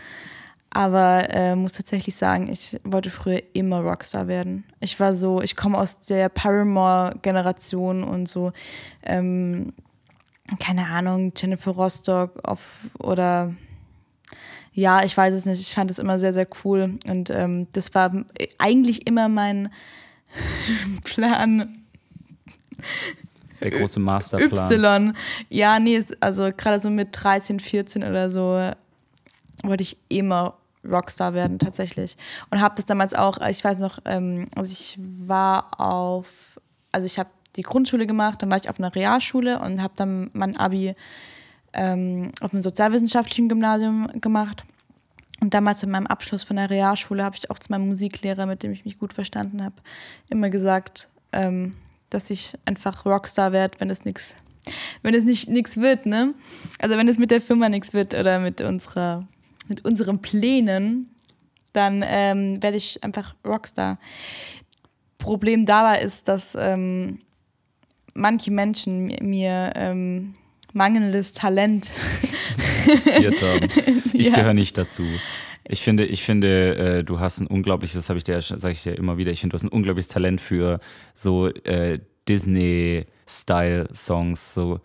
Aber äh, muss tatsächlich sagen, ich wollte früher immer Rockstar werden. Ich war so, ich komme aus der Paramore-Generation und so, ähm, keine Ahnung, Jennifer Rostock auf, oder ja, ich weiß es nicht. Ich fand es immer sehr, sehr cool. Und ähm, das war eigentlich immer mein, Plan Der große Masterplan. Y. Ja, nee, also gerade so mit 13, 14 oder so wollte ich immer Rockstar werden, tatsächlich. Und habe das damals auch, ich weiß noch, ähm, also ich war auf, also ich habe die Grundschule gemacht, dann war ich auf einer Realschule und habe dann mein Abi ähm, auf einem sozialwissenschaftlichen Gymnasium gemacht. Und damals mit meinem Abschluss von der Realschule habe ich auch zu meinem Musiklehrer, mit dem ich mich gut verstanden habe, immer gesagt, ähm, dass ich einfach Rockstar werde, wenn es nichts, wenn es nicht nichts wird, ne? Also wenn es mit der Firma nichts wird oder mit unserer, mit unseren Plänen, dann ähm, werde ich einfach Rockstar. Problem dabei ist, dass ähm, manche Menschen mi- mir ähm, mangelndes Talent investiert haben. Ich Ja. gehöre nicht dazu. Ich finde, ich finde, äh, du hast ein unglaubliches, das habe ich dir, sage ich dir immer wieder, ich finde, du hast ein unglaubliches Talent für so äh, Disney-Style-Songs. So,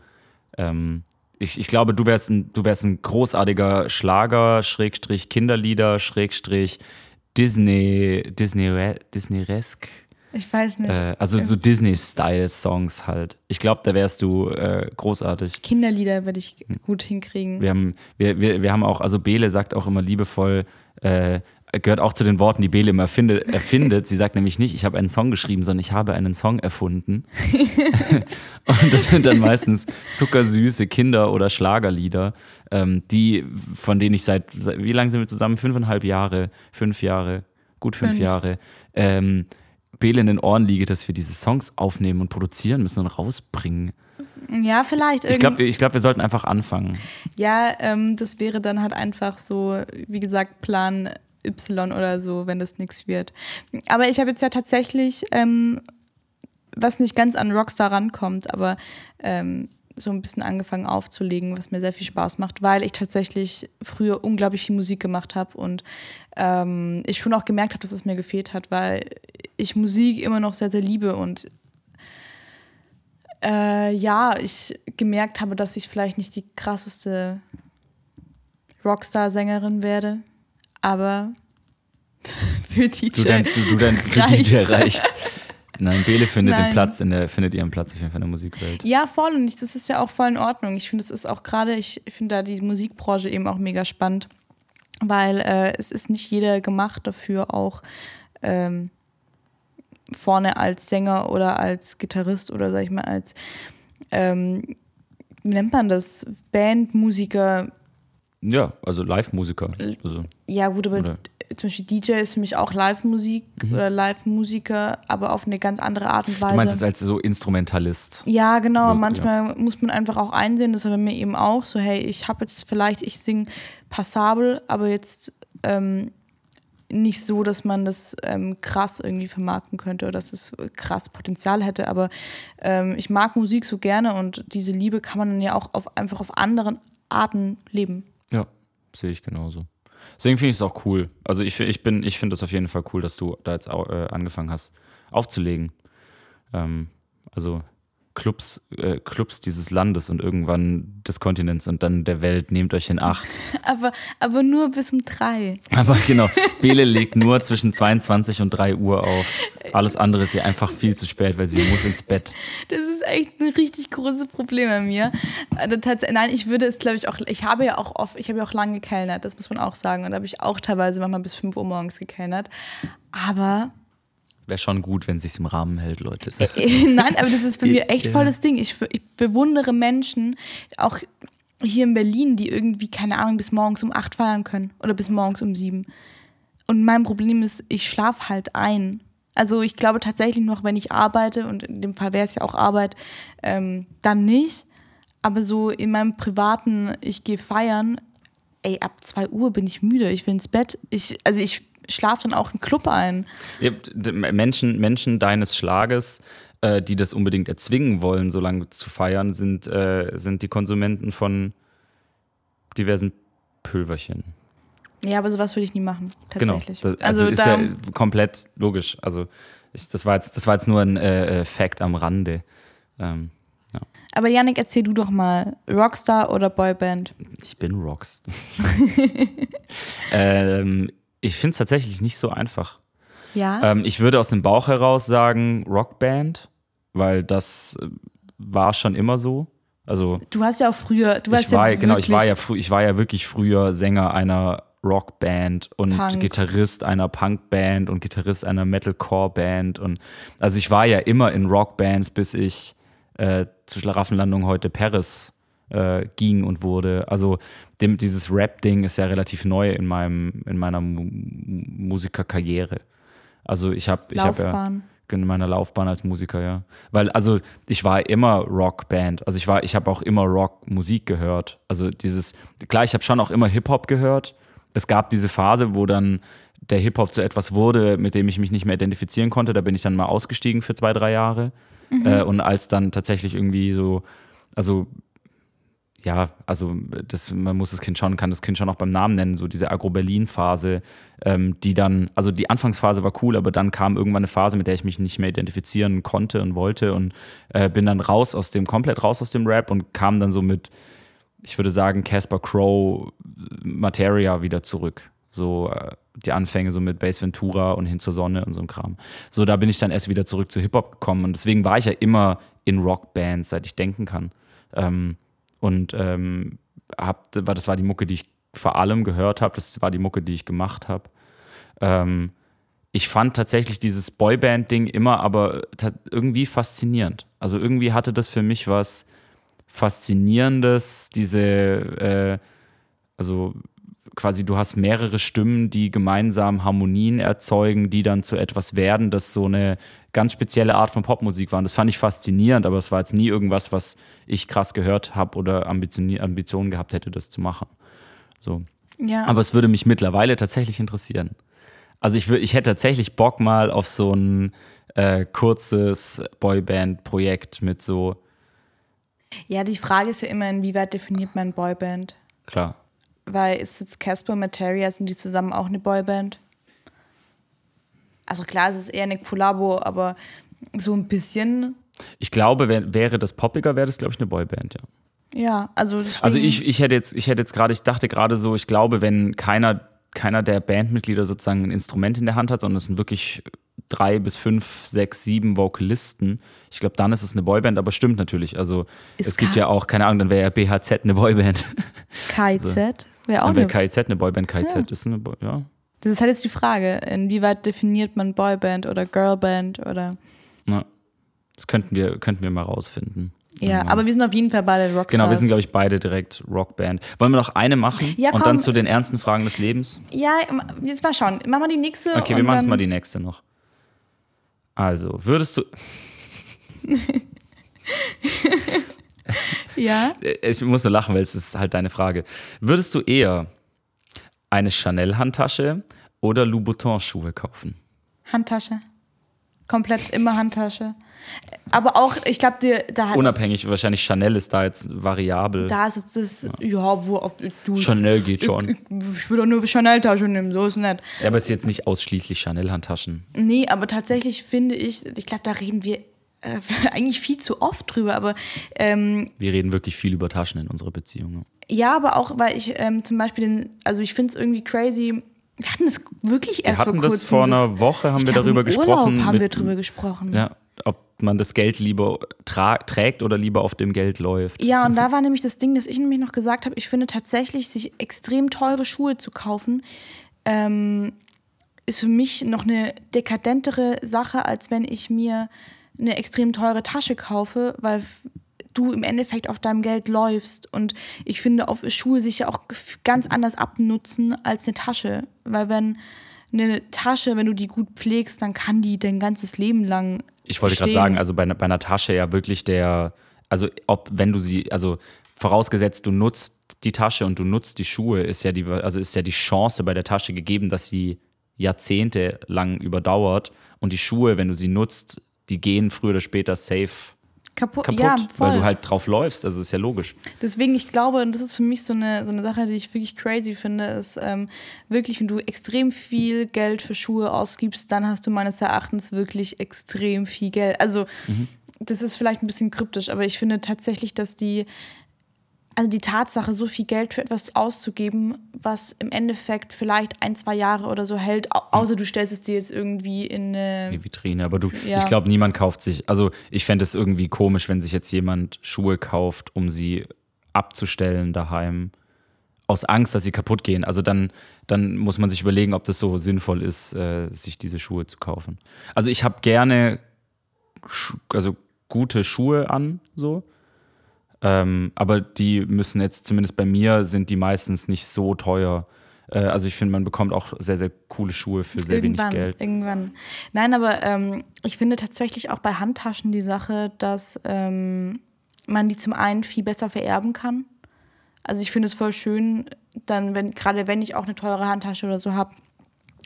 ähm, ich, ich glaube, du wärst ein, du wärst ein großartiger Schlager, Schrägstrich Kinderlieder, Schrägstrich Disney, Disney, Disney-resk. Ich weiß nicht. Äh, also so Disney-Style-Songs halt. Ich glaube, da wärst du äh, großartig. Kinderlieder würde ich gut hinkriegen. Wir haben, wir, wir, wir haben auch, also Bele sagt auch immer liebevoll, äh, gehört auch zu den Worten, die Bele immer erfindet. erfindet. Sie sagt nämlich nicht, ich habe einen Song geschrieben, sondern ich habe einen Song erfunden. Und das sind dann meistens zuckersüße Kinder- oder Schlagerlieder, ähm, die, von denen ich seit, seit, wie lange sind wir zusammen? Fünfeinhalb Jahre, fünf Jahre, gut fünf, Fünf. Jahre. Ähm, Bele in den Ohren liege, dass wir diese Songs aufnehmen und produzieren müssen und rausbringen. Ja, vielleicht Ich glaube, ich glaub, wir sollten einfach anfangen. Ja, ähm, das wäre dann halt einfach so, wie gesagt, Plan Y oder so, wenn das nichts wird. Aber ich habe jetzt ja tatsächlich, ähm, was nicht ganz an Rockstar rankommt, aber ähm, so ein bisschen angefangen aufzulegen, was mir sehr viel Spaß macht, weil ich tatsächlich früher unglaublich viel Musik gemacht habe und ähm, ich schon auch gemerkt habe, dass es mir gefehlt hat, weil ich Musik immer noch sehr, sehr liebe und äh, ja, ich gemerkt habe, dass ich vielleicht nicht die krasseste Rockstar-Sängerin werde, aber für DJ Du dein, du, du dein für. DJ reicht. Nein, Bele findet den Nein. Platz in der, findet ihren Platz auf jeden Fall in der Musikwelt. Ja, voll und ich- das ist ja auch voll in Ordnung. Ich finde, es ist auch gerade, ich finde da die Musikbranche eben auch mega spannend, weil äh, es ist nicht jeder gemacht dafür, auch ähm, vorne als Sänger oder als Gitarrist oder sag ich mal als, ähm, wie nennt man das, Bandmusiker. Ja, also Live-Musiker. Also, Ja gut, aber Oder- zum Beispiel DJ ist für mich auch Live-Musik oder Live-Musiker, aber auf eine ganz andere Art und Weise. du meinst es als so Instrumentalist. Ja, genau. Ja, Manchmal muss man einfach auch einsehen, das ist bei mir eben auch so, hey, ich habe jetzt vielleicht, ich singe passabel, aber jetzt ähm, nicht so, dass man das ähm, krass irgendwie vermarkten könnte oder dass es krass Potenzial hätte. Aber ähm, ich mag Musik so gerne und diese Liebe kann man dann ja auch auf, einfach auf anderen Arten leben. Ja, sehe ich genauso. Deswegen finde ich es auch cool. Also ich, ich ich finde es auf jeden Fall cool, dass du da jetzt au- äh, angefangen hast, aufzulegen. Ähm, also Clubs, äh, Clubs dieses Landes und irgendwann des Kontinents und dann der Welt, nehmt euch in Acht. Aber, aber nur bis um drei. Aber genau, Bele legt nur zwischen 22 und 3 Uhr auf. Alles andere ist ihr einfach viel zu spät, weil sie muss ins Bett. Das ist echt ein richtig großes Problem bei mir. Also Nein, ich würde es, glaube ich, auch, ich habe ja auch oft, ich habe ja auch lange gekellnert, das muss man auch sagen. Und da habe ich auch teilweise manchmal bis 5 Uhr morgens gekellnert. Aber, Wäre schon gut, wenn sich's im Rahmen hält, Leute. nein, aber das ist bei mir echt voll das Ding. Ich, ich bewundere Menschen, auch hier in Berlin, die irgendwie, keine Ahnung, bis morgens um 8 feiern können oder bis morgens um 7. Und mein Problem ist, ich schlafe halt ein. Also ich glaube tatsächlich noch, wenn ich arbeite, und in dem Fall wäre es ja auch Arbeit, ähm, dann nicht. Aber so in meinem privaten, ich gehe feiern, ey, ab 2 Uhr bin ich müde, ich will ins Bett. Ich, also ich schlafe dann auch im Club ein. Menschen, Menschen deines Schlages, äh, die das unbedingt erzwingen wollen, so lange zu feiern, sind, äh, sind die Konsumenten von diversen Pülverchen. Ja, aber sowas würde ich nie machen, tatsächlich. Genau. Das, also, ist da, ja komplett logisch. Also ich, das, war jetzt, das war jetzt nur ein äh, äh, Fact am Rande. Ähm, aber Yannick, erzähl du doch mal, Rockstar oder Boyband? ich bin Rockst. ähm, ich finde es tatsächlich nicht so einfach. Ja. Ähm, ich würde aus dem Bauch heraus sagen Rockband, weil das äh, war schon immer so. Also Du hast ja auch früher, du ich warst war, ja genau, ich war ja ich war ja wirklich früher Sänger einer Rockband und Punk. Gitarrist einer Punkband und Gitarrist einer Metalcore-Band und also ich war ja immer in Rockbands, bis ich äh, zu Schlaraffenlandung heute Paris äh, ging und wurde. Also dem, dieses Rap-Ding ist ja relativ neu in meinem in meiner Mu Musikerkarriere. Also ich habe ich habe ja in meiner Laufbahn als Musiker, ja. Weil, also ich war immer Rockband. Also ich war, ich habe auch immer Rockmusik gehört. Also dieses, klar, ich habe schon auch immer Hip-Hop gehört. Es gab diese Phase, wo dann der Hip-Hop zu etwas wurde, mit dem ich mich nicht mehr identifizieren konnte. Da bin ich dann mal ausgestiegen für zwei, drei Jahre. Äh, und als dann tatsächlich irgendwie so, also ja, also das, man muss das Kind schon, kann das Kind schon auch beim Namen nennen, so diese Agro-Berlin-Phase, ähm, die dann, also die Anfangsphase war cool, aber dann kam irgendwann eine Phase, mit der ich mich nicht mehr identifizieren konnte und wollte und äh, bin dann raus aus dem, komplett raus aus dem Rap und kam dann so mit, ich würde sagen, Casper Crow Materia wieder zurück. So äh, die Anfänge so mit Bass Ventura und hin zur Sonne und so ein Kram. So, da bin ich dann erst wieder zurück zu Hip-Hop gekommen und deswegen war ich ja immer in Rockbands, seit ich denken kann. Ähm, und ähm, hab, das war die Mucke, die ich vor allem gehört habe. Das war die Mucke, die ich gemacht habe. Ähm, ich fand tatsächlich dieses Boyband-Ding immer aber irgendwie faszinierend. Also irgendwie hatte das für mich was Faszinierendes, diese, äh, also quasi du hast mehrere Stimmen, die gemeinsam Harmonien erzeugen, die dann zu etwas werden, das so eine ganz spezielle Art von Popmusik war. Und das fand ich faszinierend, aber es war jetzt nie irgendwas, was ich krass gehört habe oder Ambitionen gehabt hätte, das zu machen. So. Ja. Aber es würde mich mittlerweile tatsächlich interessieren. Also ich, ich hätte tatsächlich Bock mal auf so ein äh, kurzes Boyband-Projekt mit so, ja, die Frage ist ja immer, inwieweit definiert man Boyband? klar, Weil ist jetzt Casper und Materia, sind die zusammen auch eine Boyband? Also klar, es ist eher eine Kollabo, aber so ein bisschen, ich glaube, wär, wäre das poppiger, wäre das, glaube ich, eine Boyband, ja. ja, also Also ich, ich hätte jetzt, ich hätte jetzt gerade, ich dachte gerade so, ich glaube, wenn keiner, keiner der Bandmitglieder sozusagen ein Instrument in der Hand hat, sondern es sind wirklich drei bis fünf, sechs, sieben Vocalisten, ich glaube, dann ist es eine Boyband, aber stimmt natürlich. Also Ist es gibt ja auch, keine Ahnung, dann wäre ja BHZ eine Boyband. KIZ wäre auch Dann wäre eine. KIZ eine Boyband, KIZ ist eine Boy ja. Das ist halt jetzt die Frage, inwieweit definiert man Boyband oder Girlband oder. ja. Das könnten wir, könnten wir mal rausfinden. Ja, aber wir sind auf jeden Fall beide Rockstars. Genau, wir sind, glaube ich, beide direkt Rockband. Wollen wir noch eine machen Ja, und dann komm. zu den ernsten Fragen des Lebens? Ja, jetzt mal schauen. Machen wir die nächste. Okay, wir machen jetzt mal die nächste noch. Also, würdest du. Ja. Ich muss nur lachen, weil es ist halt deine Frage. Würdest du eher eine Chanel-Handtasche oder Louboutin-Schuhe kaufen? Handtasche. Komplett immer Handtasche. Aber auch, ich glaube, da, Unabhängig, wahrscheinlich Chanel ist da jetzt variabel. da ist jetzt das, ja, wo ob du. Chanel geht schon. ich, ich würde auch nur Chanel-Tasche nehmen, so ist nicht. Ja, aber es ist jetzt nicht ausschließlich Chanel-Handtaschen. Nee, aber tatsächlich finde ich, ich glaube, da reden wir äh, eigentlich viel zu oft drüber, aber ähm, Wir reden wirklich viel über Taschen in unserer Beziehung. ja, aber auch, weil ich ähm, zum Beispiel den, also ich finde es irgendwie crazy. Wir hatten das wirklich Wir erst hatten vor das vor einer Woche, haben wir glaub, darüber im Urlaub gesprochen. haben wir drüber gesprochen. Ja, ob man das Geld lieber trägt oder lieber auf dem Geld läuft. Ja, und da war nämlich das Ding, dass ich nämlich noch gesagt habe, ich finde tatsächlich, sich extrem teure Schuhe zu kaufen, ähm, ist für mich noch eine dekadentere Sache, als wenn ich mir eine extrem teure Tasche kaufe, weil du im Endeffekt auf deinem Geld läufst. Und ich finde, auf Schuhe sich ja auch ganz anders abnutzen als eine Tasche. Weil wenn eine Tasche, wenn du die gut pflegst, dann kann die dein ganzes Leben lang. Ich wollte gerade sagen, also bei, einer- bei einer Tasche ja wirklich der, also ob, wenn du sie, also vorausgesetzt, du nutzt die Tasche und du nutzt die Schuhe, ist ja die, also ist ja die Chance bei der Tasche gegeben, dass sie Jahrzehnte lang überdauert und die Schuhe, wenn du sie nutzt, die gehen früher oder später safe Kaputt, kaputt, ja, weil du halt drauf läufst, also ist ja logisch. Deswegen, ich glaube, und das ist für mich so eine, so eine Sache, die ich wirklich crazy finde, ist ähm, wirklich, wenn du extrem viel Geld für Schuhe ausgibst, dann hast du meines Erachtens wirklich extrem viel Geld. Also, das ist vielleicht ein bisschen kryptisch, aber ich finde tatsächlich, dass die also die Tatsache, so viel Geld für etwas auszugeben, was im Endeffekt vielleicht ein, zwei Jahre oder so hält, au außer du stellst es dir jetzt irgendwie in eine Die Vitrine, aber du, Ja. ich glaube, niemand kauft sich, also ich fände es irgendwie komisch, wenn sich jetzt jemand Schuhe kauft, um sie abzustellen daheim, aus Angst, dass sie kaputt gehen. Also dann, dann muss man sich überlegen, ob das so sinnvoll ist, äh, sich diese Schuhe zu kaufen. Also ich habe gerne Schu also gute Schuhe an, so. Ähm, aber die müssen jetzt, zumindest bei mir, sind die meistens nicht so teuer. Äh, also ich finde, man bekommt auch sehr, sehr coole Schuhe für sehr wenig irgendwann, Geld. irgendwann. Nein, aber ähm, ich finde tatsächlich auch bei Handtaschen die Sache, dass ähm, man die zum einen viel besser vererben kann. Also ich finde es voll schön, dann, wenn, gerade wenn ich auch eine teure Handtasche oder so habe,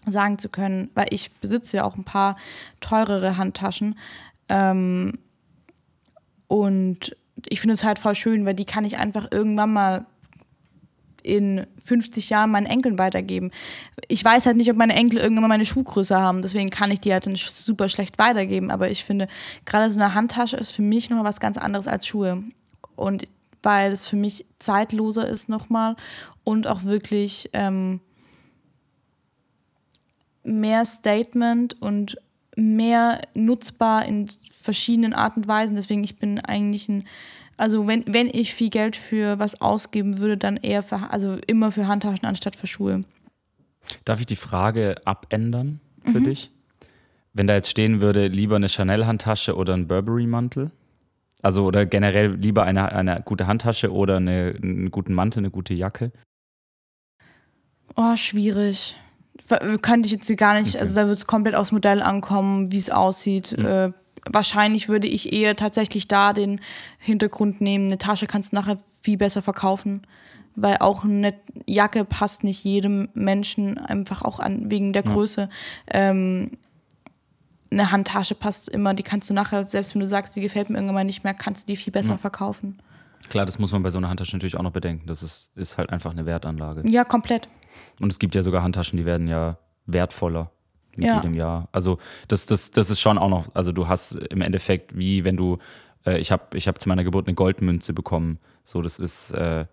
sagen zu können, weil ich besitze ja auch ein paar teurere Handtaschen. Ähm, und ich finde es halt voll schön, weil die kann ich einfach irgendwann mal in 50 Jahren meinen Enkeln weitergeben. Ich weiß halt nicht, ob meine Enkel irgendwann mal meine Schuhgröße haben, deswegen kann ich die halt dann super schlecht weitergeben. Aber ich finde, gerade so eine Handtasche ist für mich nochmal was ganz anderes als Schuhe. Und weil es für mich zeitloser ist nochmal und auch wirklich ähm, mehr Statement und mehr nutzbar in verschiedenen Arten und Weisen. Deswegen, ich bin eigentlich ein, also wenn, wenn ich viel Geld für was ausgeben würde, dann eher für, also immer für Handtaschen anstatt für Schuhe. Darf ich die Frage abändern für dich? Wenn da jetzt stehen würde, lieber eine Chanel-Handtasche oder ein Burberry-Mantel? Also oder generell lieber eine, eine gute Handtasche oder eine, einen guten Mantel, eine gute Jacke? Oh, schwierig. Könnte ich jetzt gar nicht, Okay. also da wird es komplett aufs Modell ankommen, wie es aussieht. Äh, wahrscheinlich würde ich eher tatsächlich da den Hintergrund nehmen. Eine Tasche kannst du nachher viel besser verkaufen, weil auch eine Jacke passt nicht jedem Menschen einfach auch an wegen der Ja. Größe. Ähm, eine Handtasche passt immer, die kannst du nachher, selbst wenn du sagst, die gefällt mir irgendwann nicht mehr, kannst du die viel besser Ja. verkaufen. Klar, das muss man bei so einer Handtasche natürlich auch noch bedenken. Das ist, ist halt einfach eine Wertanlage. Ja, komplett. Und es gibt ja sogar Handtaschen, die werden ja wertvoller mit Ja. jedem Jahr. Also das, das, das ist schon auch noch, also du hast im Endeffekt, wie wenn du, äh, ich habe ich hab zu meiner Geburt eine Goldmünze bekommen. So, das ist äh,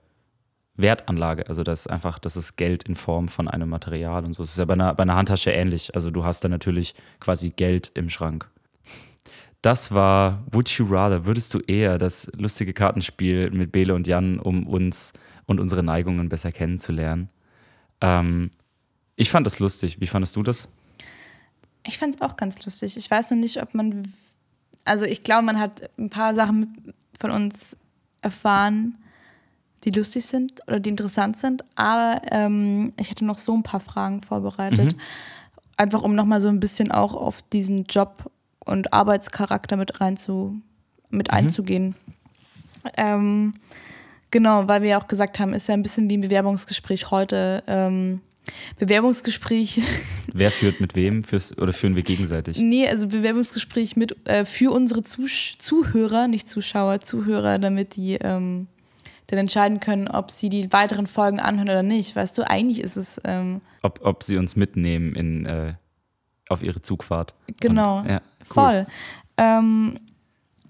Wertanlage. Also das ist einfach, das ist Geld in Form von einem Material und so. Das ist ja bei einer, bei einer Handtasche ähnlich. Also du hast da natürlich quasi Geld im Schrank. Das war Would You Rather? Würdest du eher das lustige Kartenspiel mit Bele und Jan, um uns und unsere Neigungen besser kennenzulernen? Ähm, ich fand das lustig. Wie fandest du das? Ich fand es auch ganz lustig. Ich weiß noch nicht, ob man. Also, ich glaube, man hat ein paar Sachen von uns erfahren, die lustig sind oder die interessant sind. Aber ähm, ich hätte noch so ein paar Fragen vorbereitet. Einfach um nochmal so ein bisschen auch auf diesen Job und Arbeitscharakter mit rein zu, mit einzugehen. Ähm, genau, weil wir ja auch gesagt haben, ist ja ein bisschen wie ein Bewerbungsgespräch heute. Ähm, Bewerbungsgespräch Wer führt mit wem? Fürs, oder führen wir gegenseitig? Nee, also Bewerbungsgespräch mit äh, für unsere Zusch Zuhörer, nicht Zuschauer, Zuhörer, damit die ähm, dann entscheiden können, ob sie die weiteren Folgen anhören oder nicht. Weißt du, eigentlich ist es ähm, Ob, ob sie uns mitnehmen in, äh, auf ihre Zugfahrt. genau Und, ja, cool. voll. Ähm,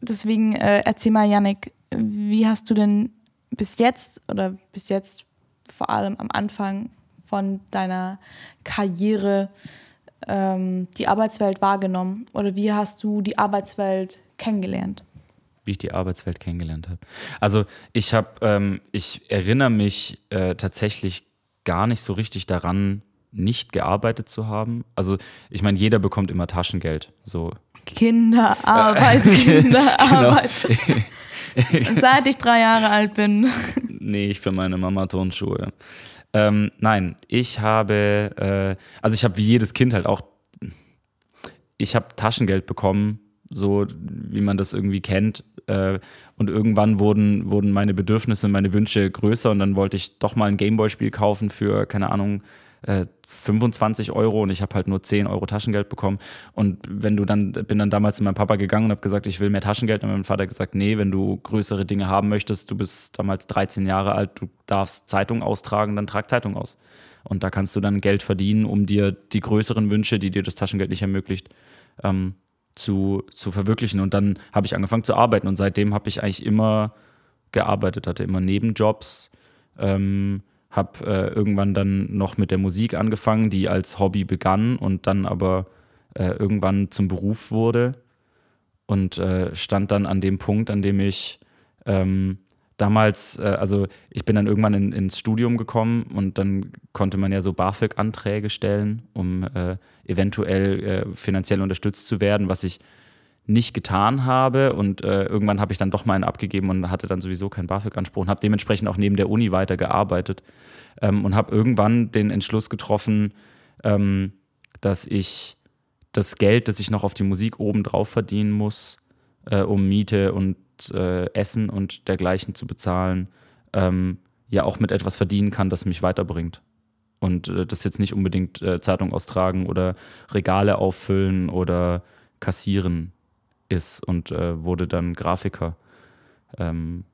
deswegen äh, erzähl mal, Yannick, wie hast du denn bis jetzt oder bis jetzt vor allem am Anfang von deiner Karriere ähm, die Arbeitswelt wahrgenommen? Oder wie hast du die Arbeitswelt kennengelernt? wie ich die Arbeitswelt kennengelernt habe. Also ich habe, ähm, ich erinnere mich äh, tatsächlich gar nicht so richtig daran, nicht gearbeitet zu haben. Also ich meine, jeder bekommt immer Taschengeld. So Kinderarbeit, Genau. Kinderarbeit. Seit ich drei Jahre alt bin. Nee, ich für meine Mama Turnschuhe. Ähm, nein, ich habe, äh, also ich habe wie jedes Kind halt auch, ich habe Taschengeld bekommen, so wie man das irgendwie kennt. Äh, und irgendwann wurden, wurden meine Bedürfnisse und meine Wünsche größer und dann wollte ich doch mal ein Gameboy-Spiel kaufen für, keine Ahnung, äh, 25 Euro und ich habe halt nur 10 Euro Taschengeld bekommen. Und wenn du dann, bin dann damals zu meinem Papa gegangen und habe gesagt, ich will mehr Taschengeld. Und mein Vater gesagt, nee, wenn du größere Dinge haben möchtest, du bist damals 13 Jahre alt, du darfst Zeitung austragen, dann trag Zeitung aus. Und da kannst du dann Geld verdienen, um dir die größeren Wünsche, die dir das Taschengeld nicht ermöglicht, ähm, zu, zu verwirklichen. Und dann habe ich angefangen zu arbeiten und seitdem habe ich eigentlich immer gearbeitet, hatte immer Nebenjobs. Ähm, habe äh, irgendwann dann noch mit der Musik angefangen, die als Hobby begann und dann aber äh, irgendwann zum Beruf wurde. Und äh, stand dann an dem Punkt, an dem ich ähm, damals, äh, also ich bin dann irgendwann in, ins Studium gekommen und dann konnte man ja so BAföG-Anträge stellen, um äh, eventuell äh, finanziell unterstützt zu werden, was ich nicht getan habe und äh, irgendwann habe ich dann doch mal einen abgegeben und hatte dann sowieso keinen BAföG-Anspruch und habe dementsprechend auch neben der Uni weitergearbeitet ähm, und habe irgendwann den Entschluss getroffen, ähm, dass ich das Geld, das ich noch auf die Musik obendrauf verdienen muss, äh, um Miete und äh, Essen und dergleichen zu bezahlen, ähm, ja auch mit etwas verdienen kann, das mich weiterbringt. Und äh, das jetzt nicht unbedingt äh, Zeitung austragen oder Regale auffüllen oder kassieren ist und äh, wurde dann Grafiker. Ähm,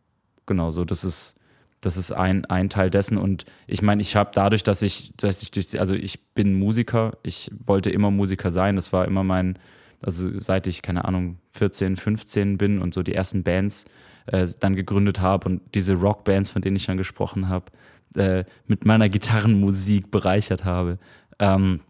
genau, so das ist das ist ein, ein Teil dessen. Und ich meine, ich habe dadurch, dass ich, dass ich durch, also ich bin Musiker, ich wollte immer Musiker sein. Das war immer mein, also seit ich, keine Ahnung, 14, 15 bin und so die ersten Bands äh, dann gegründet habe und diese Rockbands, von denen ich schon gesprochen habe, äh, mit meiner Gitarrenmusik bereichert habe. Ähm,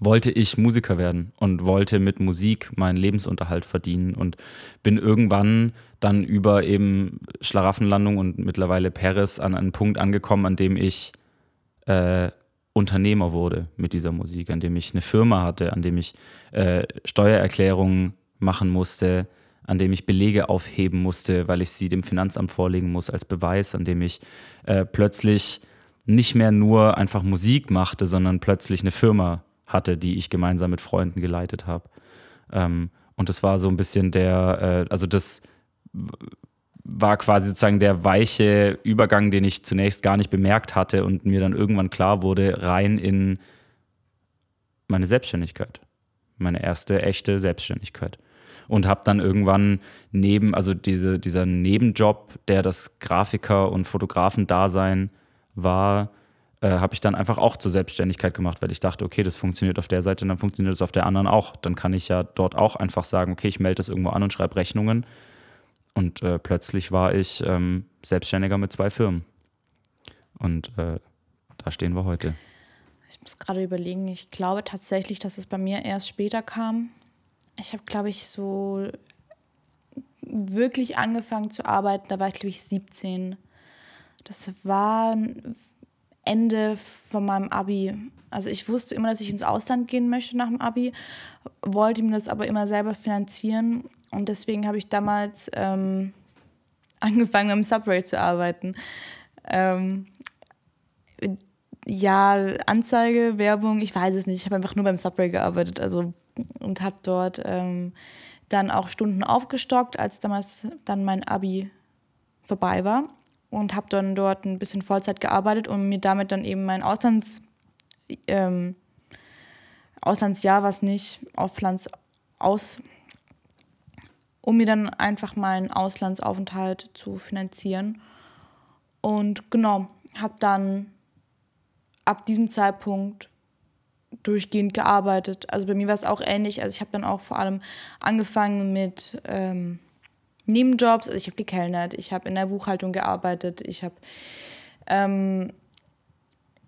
wollte ich Musiker werden und wollte mit Musik meinen Lebensunterhalt verdienen und bin irgendwann dann über eben Schlaraffenlandung und mittlerweile Paris an einen Punkt angekommen, an dem ich äh, Unternehmer wurde mit dieser Musik, an dem ich eine Firma hatte, an dem ich äh, Steuererklärungen machen musste, an dem ich Belege aufheben musste, weil ich sie dem Finanzamt vorlegen muss als Beweis, an dem ich äh, plötzlich nicht mehr nur einfach Musik machte, sondern plötzlich eine Firma hatte, die ich gemeinsam mit Freunden geleitet habe. Ähm, und das war so ein bisschen der, äh, also das war quasi sozusagen der weiche Übergang, den ich zunächst gar nicht bemerkt hatte und mir dann irgendwann klar wurde, rein in meine Selbstständigkeit. Meine erste echte Selbstständigkeit. Und habe dann irgendwann neben, also diese, dieser Nebenjob, der das Grafiker- und Fotografen-Dasein war, äh, habe ich dann einfach auch zur Selbstständigkeit gemacht, weil ich dachte, okay, das funktioniert auf der Seite, dann funktioniert es auf der anderen auch. Dann kann ich ja dort auch einfach sagen, okay, ich melde das irgendwo an und schreibe Rechnungen. Und äh, plötzlich war ich ähm, Selbstständiger mit zwei Firmen. Und äh, da stehen wir heute. Ich muss gerade überlegen, ich glaube tatsächlich, dass es bei mir erst später kam. Ich habe, glaube ich, so wirklich angefangen zu arbeiten, da war ich, glaube ich, 17. Das war Ende von meinem Abi. Also ich wusste immer, dass ich ins Ausland gehen möchte nach dem Abi, wollte mir das aber immer selber finanzieren und deswegen habe ich damals ähm, angefangen, am Subway zu arbeiten. Ähm, ja, Anzeige, Werbung, ich weiß es nicht. Ich habe einfach nur beim Subway gearbeitet also, und habe dort ähm, dann auch Stunden aufgestockt, als damals dann mein Abi vorbei war und habe dann dort ein bisschen Vollzeit gearbeitet und mir damit dann eben mein Auslands, ähm, Auslandsjahr, was nicht auf Lands aus, um mir dann einfach meinen Auslandsaufenthalt zu finanzieren. Und genau, habe dann ab diesem Zeitpunkt durchgehend gearbeitet. Also bei mir war es auch ähnlich. Also ich habe dann auch vor allem angefangen mit ähm, Nebenjobs. Also ich habe gekellnert, ich habe in der Buchhaltung gearbeitet, ich habe ähm,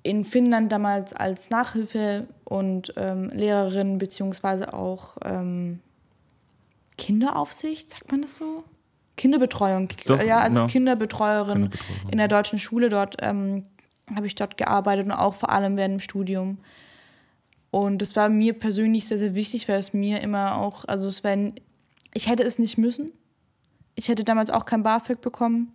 in Finnland damals als Nachhilfe und ähm, Lehrerin beziehungsweise auch ähm, Kinderaufsicht, sagt man das so? Kinderbetreuung, Doch, ja, als no. Kinderbetreuerin, Kinderbetreuerin in der deutschen Schule dort ähm, habe ich dort gearbeitet und auch vor allem während dem Studium. Und das war mir persönlich sehr, sehr wichtig, weil es mir immer auch, also es wäre, ich hätte es nicht müssen, ich hätte damals auch kein BAföG bekommen.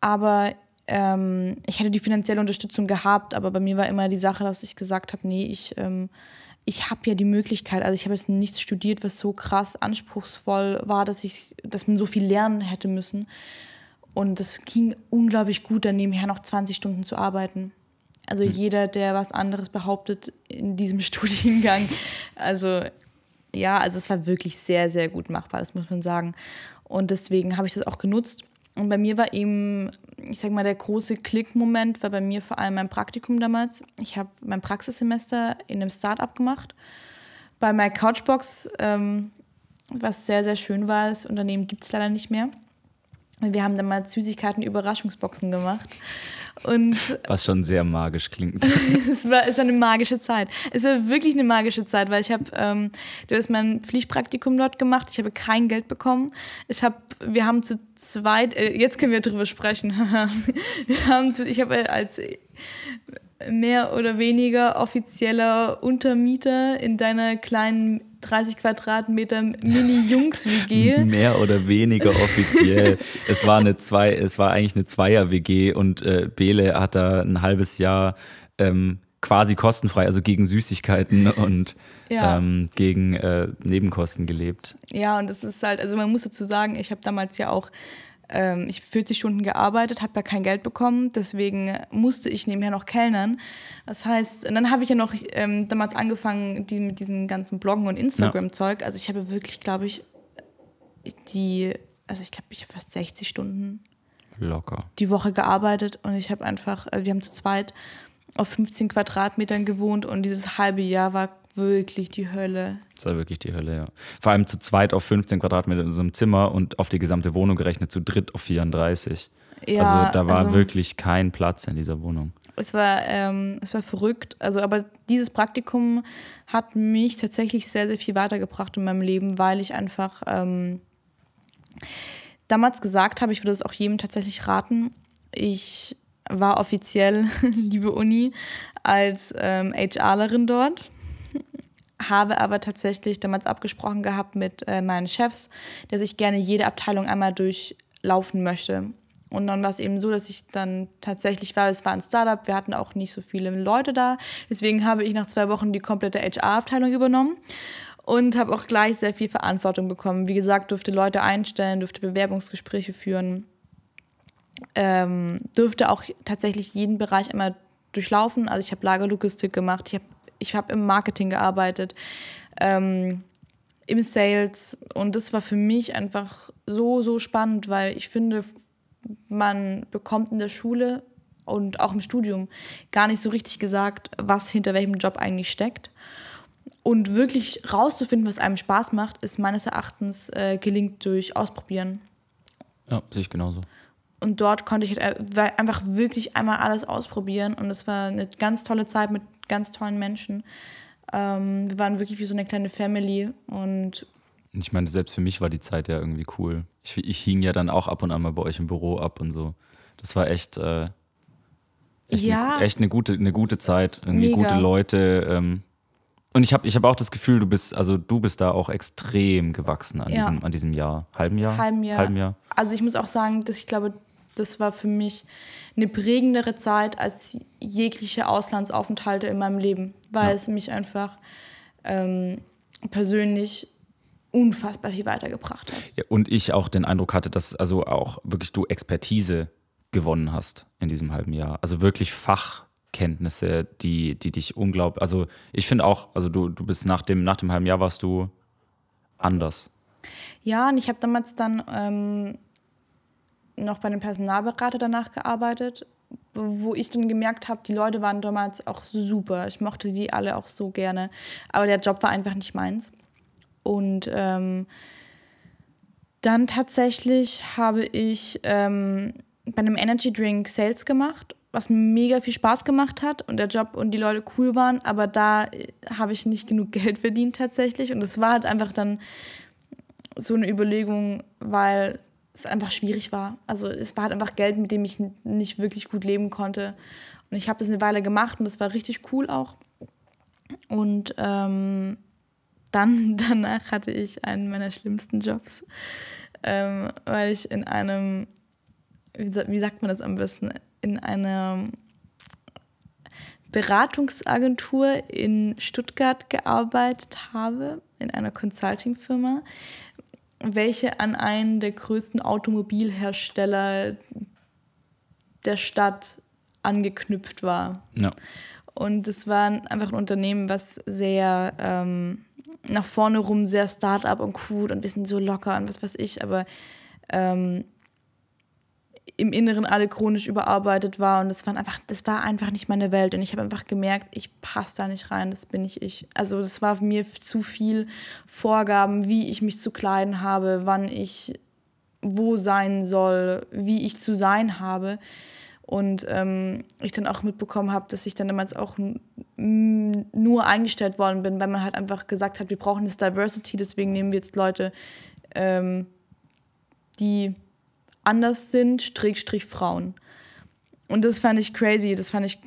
Aber ähm, ich hätte die finanzielle Unterstützung gehabt, aber bei mir war immer die Sache, dass ich gesagt habe, nee, ich, ähm, ich habe ja die Möglichkeit, also ich habe jetzt nichts studiert, was so krass anspruchsvoll war, dass ich, dass man so viel lernen hätte müssen. Und es ging unglaublich gut, dann nebenher noch 20 Stunden zu arbeiten. Also mhm. jeder, der was anderes behauptet in diesem Studiengang, also ja, also es war wirklich sehr, sehr gut machbar, das muss man sagen. Und deswegen habe ich das auch genutzt. Und bei mir war eben, ich sag mal, der große Klickmoment war bei mir vor allem mein Praktikum damals. Ich habe mein Praxissemester in einem Startup gemacht. Bei My Couchbox, ähm, was sehr, sehr schön war. Das Unternehmen gibt es leider nicht mehr. Wir haben damals Süßigkeiten Überraschungsboxen gemacht. Und Was schon sehr magisch klingt. es war, es war eine magische Zeit. Es war wirklich eine magische Zeit, weil ich habe, ähm, du hast mein Pflichtpraktikum dort gemacht. Ich habe kein Geld bekommen. Ich habe, wir haben zu zweit, äh, jetzt können wir drüber sprechen. wir haben, zu, ich habe als mehr oder weniger offizieller Untermieter in deiner kleinen 30 Quadratmeter Mini-Jungs-WG. Mehr oder weniger offiziell. es war eine zwei, es war eigentlich eine Zweier-WG und äh, Bele hat da ein halbes Jahr ähm, quasi kostenfrei, also gegen Süßigkeiten und ja. ähm, gegen äh, Nebenkosten gelebt. Ja, und das ist halt, also man muss dazu sagen, ich habe damals ja auch ähm, ich 40 Stunden gearbeitet, habe ja kein Geld bekommen, deswegen musste ich nebenher noch kellnern. Das heißt, und dann habe ich ja noch ähm, damals angefangen die, mit diesem ganzen Bloggen und Instagram-Zeug. Also ich habe wirklich, glaube ich, die, also ich glaube, ich habe fast 60 Stunden locker die Woche gearbeitet und ich habe einfach, also wir haben zu zweit auf 15 Quadratmetern gewohnt und dieses halbe Jahr war wirklich die Hölle. Das war wirklich die Hölle, ja. Vor allem zu zweit auf 15 Quadratmeter in so einem Zimmer und auf die gesamte Wohnung gerechnet zu dritt auf 34. Ja, also da war also, wirklich kein Platz in dieser Wohnung. Es war, ähm, es war verrückt. Also, aber dieses Praktikum hat mich tatsächlich sehr, sehr viel weitergebracht in meinem Leben, weil ich einfach ähm, damals gesagt habe, ich würde es auch jedem tatsächlich raten. Ich war offiziell, liebe Uni, als ähm, HRlerin dort habe aber tatsächlich damals abgesprochen gehabt mit äh, meinen Chefs, dass ich gerne jede Abteilung einmal durchlaufen möchte. Und dann war es eben so, dass ich dann tatsächlich war, es war ein Startup, wir hatten auch nicht so viele Leute da. Deswegen habe ich nach zwei Wochen die komplette HR-Abteilung übernommen und habe auch gleich sehr viel Verantwortung bekommen. Wie gesagt, durfte Leute einstellen, durfte Bewerbungsgespräche führen, ähm, durfte auch tatsächlich jeden Bereich einmal durchlaufen. Also ich habe Lagerlogistik gemacht, ich habe ich habe im Marketing gearbeitet, ähm, im Sales und das war für mich einfach so, so spannend, weil ich finde, man bekommt in der Schule und auch im Studium gar nicht so richtig gesagt, was hinter welchem Job eigentlich steckt. Und wirklich rauszufinden, was einem Spaß macht, ist meines Erachtens äh, gelingt durch Ausprobieren. Ja, sehe ich genauso. Und dort konnte ich halt einfach wirklich einmal alles ausprobieren. Und es war eine ganz tolle Zeit mit ganz tollen Menschen. Ähm, wir waren wirklich wie so eine kleine Family und ich meine, selbst für mich war die Zeit ja irgendwie cool. Ich, ich hing ja dann auch ab und an mal bei euch im Büro ab und so. Das war echt, äh, echt, ja, eine, echt eine, gute, eine gute Zeit. Irgendwie mega. gute Leute. Ähm, und ich habe ich hab auch das Gefühl, du bist, also du bist da auch extrem gewachsen an, ja. diesem, an diesem Jahr. Halben Jahr? Halben Jahr. Halben Jahr. Also ich muss auch sagen, dass ich glaube, das war für mich eine prägendere Zeit als jegliche Auslandsaufenthalte in meinem Leben, weil ja. es mich einfach ähm, persönlich unfassbar viel weitergebracht hat. Ja, und ich auch den Eindruck hatte, dass also auch wirklich du Expertise gewonnen hast in diesem halben Jahr. Also wirklich Fachkenntnisse, die, die dich unglaublich. Also ich finde auch, also du, du bist nach dem, nach dem halben Jahr warst du anders. Ja, und ich habe damals dann ähm, noch bei einem Personalberater danach gearbeitet, wo ich dann gemerkt habe, die Leute waren damals auch super. Ich mochte die alle auch so gerne. Aber der Job war einfach nicht meins. Und ähm, dann tatsächlich habe ich ähm, bei einem Energy Drink Sales gemacht, was mega viel Spaß gemacht hat und der Job und die Leute cool waren. Aber da äh, habe ich nicht genug Geld verdient tatsächlich. Und es war halt einfach dann so eine Überlegung, weil es einfach schwierig war. Also es war halt einfach Geld, mit dem ich nicht wirklich gut leben konnte. Und ich habe das eine Weile gemacht und das war richtig cool auch. Und ähm, dann danach hatte ich einen meiner schlimmsten Jobs, ähm, weil ich in einem, wie sagt man das am besten, in einer Beratungsagentur in Stuttgart gearbeitet habe, in einer Consulting-Firma, welche an einen der größten Automobilhersteller der Stadt angeknüpft war. Ja. Und es war einfach ein Unternehmen, was sehr ähm, nach vorne rum sehr Start-up und cool und wir sind so locker und was weiß ich, aber ähm, im Inneren alle chronisch überarbeitet war und das war einfach, das war einfach nicht meine Welt und ich habe einfach gemerkt, ich passe da nicht rein, das bin nicht ich. Also das war mir zu viel Vorgaben, wie ich mich zu kleiden habe, wann ich wo sein soll, wie ich zu sein habe. Und ähm, ich dann auch mitbekommen habe, dass ich dann damals auch nur eingestellt worden bin, weil man halt einfach gesagt hat, wir brauchen das Diversity, deswegen nehmen wir jetzt Leute, ähm, die anders sind, Strich, Frauen. Und das fand ich crazy, das fand ich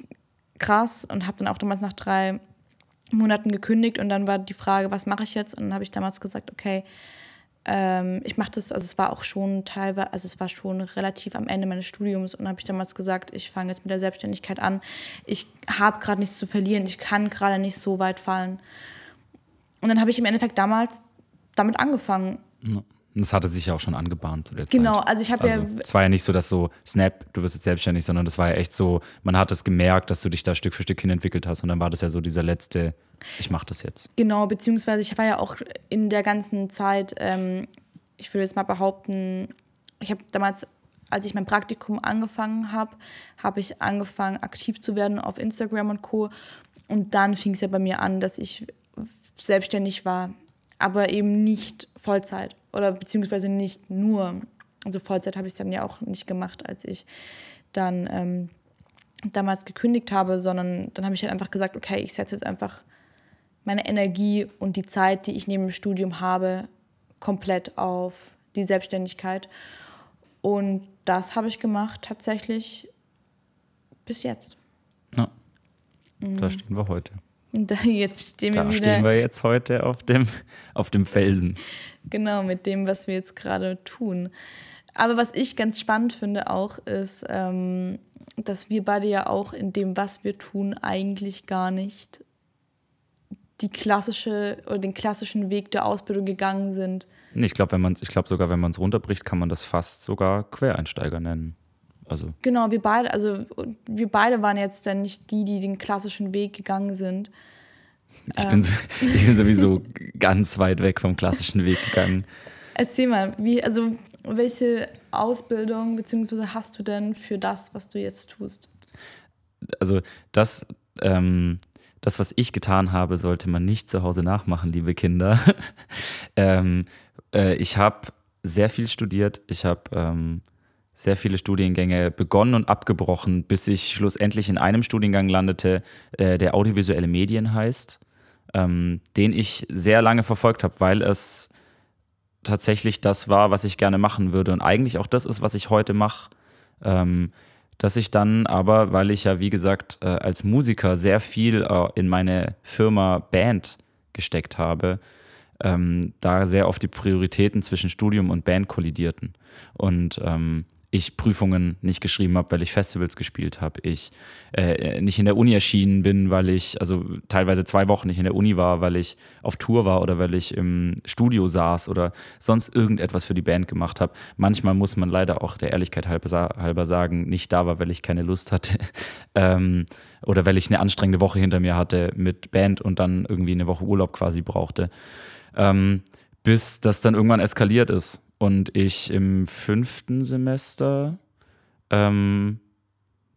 krass und habe dann auch damals nach drei Monaten gekündigt und dann war die Frage, was mache ich jetzt? Und dann habe ich damals gesagt, okay, ähm, ich mache das, also es war auch schon teilweise, also es war schon relativ am Ende meines Studiums und habe ich damals gesagt, ich fange jetzt mit der Selbstständigkeit an. Ich habe gerade nichts zu verlieren, ich kann gerade nicht so weit fallen. Und dann habe ich im Endeffekt damals damit angefangen. Ja. Das hatte sich ja auch schon angebahnt zu der genau, Zeit. also ich habe also, ja. Es war ja nicht so, dass so, Snap, du wirst jetzt selbstständig, sondern das war ja echt so, man hat es gemerkt, dass du dich da Stück für Stück hin entwickelt hast und dann war das ja so dieser letzte, ich mache das jetzt. Genau, beziehungsweise ich war ja auch in der ganzen Zeit, ähm, ich würde jetzt mal behaupten, ich habe damals, als ich mein Praktikum angefangen habe, habe ich angefangen, aktiv zu werden auf Instagram und Co. Und dann fing es ja bei mir an, dass ich selbstständig war, aber eben nicht Vollzeit oder beziehungsweise nicht nur, also Vollzeit habe ich es dann ja auch nicht gemacht, als ich dann ähm, damals gekündigt habe, sondern dann habe ich halt einfach gesagt, okay, ich setze jetzt einfach meine Energie und die Zeit, die ich neben dem Studium habe, komplett auf die Selbstständigkeit. Und das habe ich gemacht tatsächlich bis jetzt. Ja, mhm. da stehen wir heute. Da, jetzt stehen wir da wieder. stehen wir jetzt heute auf dem, auf dem Felsen. Genau, mit dem, was wir jetzt gerade tun. Aber was ich ganz spannend finde auch, ist, ähm, dass wir beide ja auch in dem, was wir tun, eigentlich gar nicht die klassische oder den klassischen Weg der Ausbildung gegangen sind. Ich glaube, wenn man, ich glaube sogar, wenn man es runterbricht, kann man das fast sogar Quereinsteiger nennen. Also. Genau, wir beide, also wir beide waren jetzt dann nicht die, die den klassischen Weg gegangen sind. Ich, ähm. bin, so, ich bin sowieso ganz weit weg vom klassischen Weg gegangen. Erzähl mal, wie, also welche Ausbildung beziehungsweise hast du denn für das, was du jetzt tust? Also das, ähm, das, was ich getan habe, sollte man nicht zu Hause nachmachen, liebe Kinder. ähm, äh, ich habe sehr viel studiert. Ich habe ähm, sehr viele Studiengänge begonnen und abgebrochen, bis ich schlussendlich in einem Studiengang landete, äh, der audiovisuelle Medien heißt, ähm, den ich sehr lange verfolgt habe, weil es tatsächlich das war, was ich gerne machen würde und eigentlich auch das ist, was ich heute mache. Ähm, dass ich dann aber, weil ich ja wie gesagt äh, als Musiker sehr viel äh, in meine Firma Band gesteckt habe, ähm, da sehr oft die Prioritäten zwischen Studium und Band kollidierten. Und ähm, ich Prüfungen nicht geschrieben habe, weil ich Festivals gespielt habe, ich äh, nicht in der Uni erschienen bin, weil ich also teilweise zwei Wochen nicht in der Uni war, weil ich auf Tour war oder weil ich im Studio saß oder sonst irgendetwas für die Band gemacht habe. Manchmal muss man leider auch der Ehrlichkeit halber, sagen, nicht da war, weil ich keine Lust hatte ähm, oder weil ich eine anstrengende Woche hinter mir hatte mit Band und dann irgendwie eine Woche Urlaub quasi brauchte. Ähm, bis das dann irgendwann eskaliert ist und ich im fünften Semester ähm,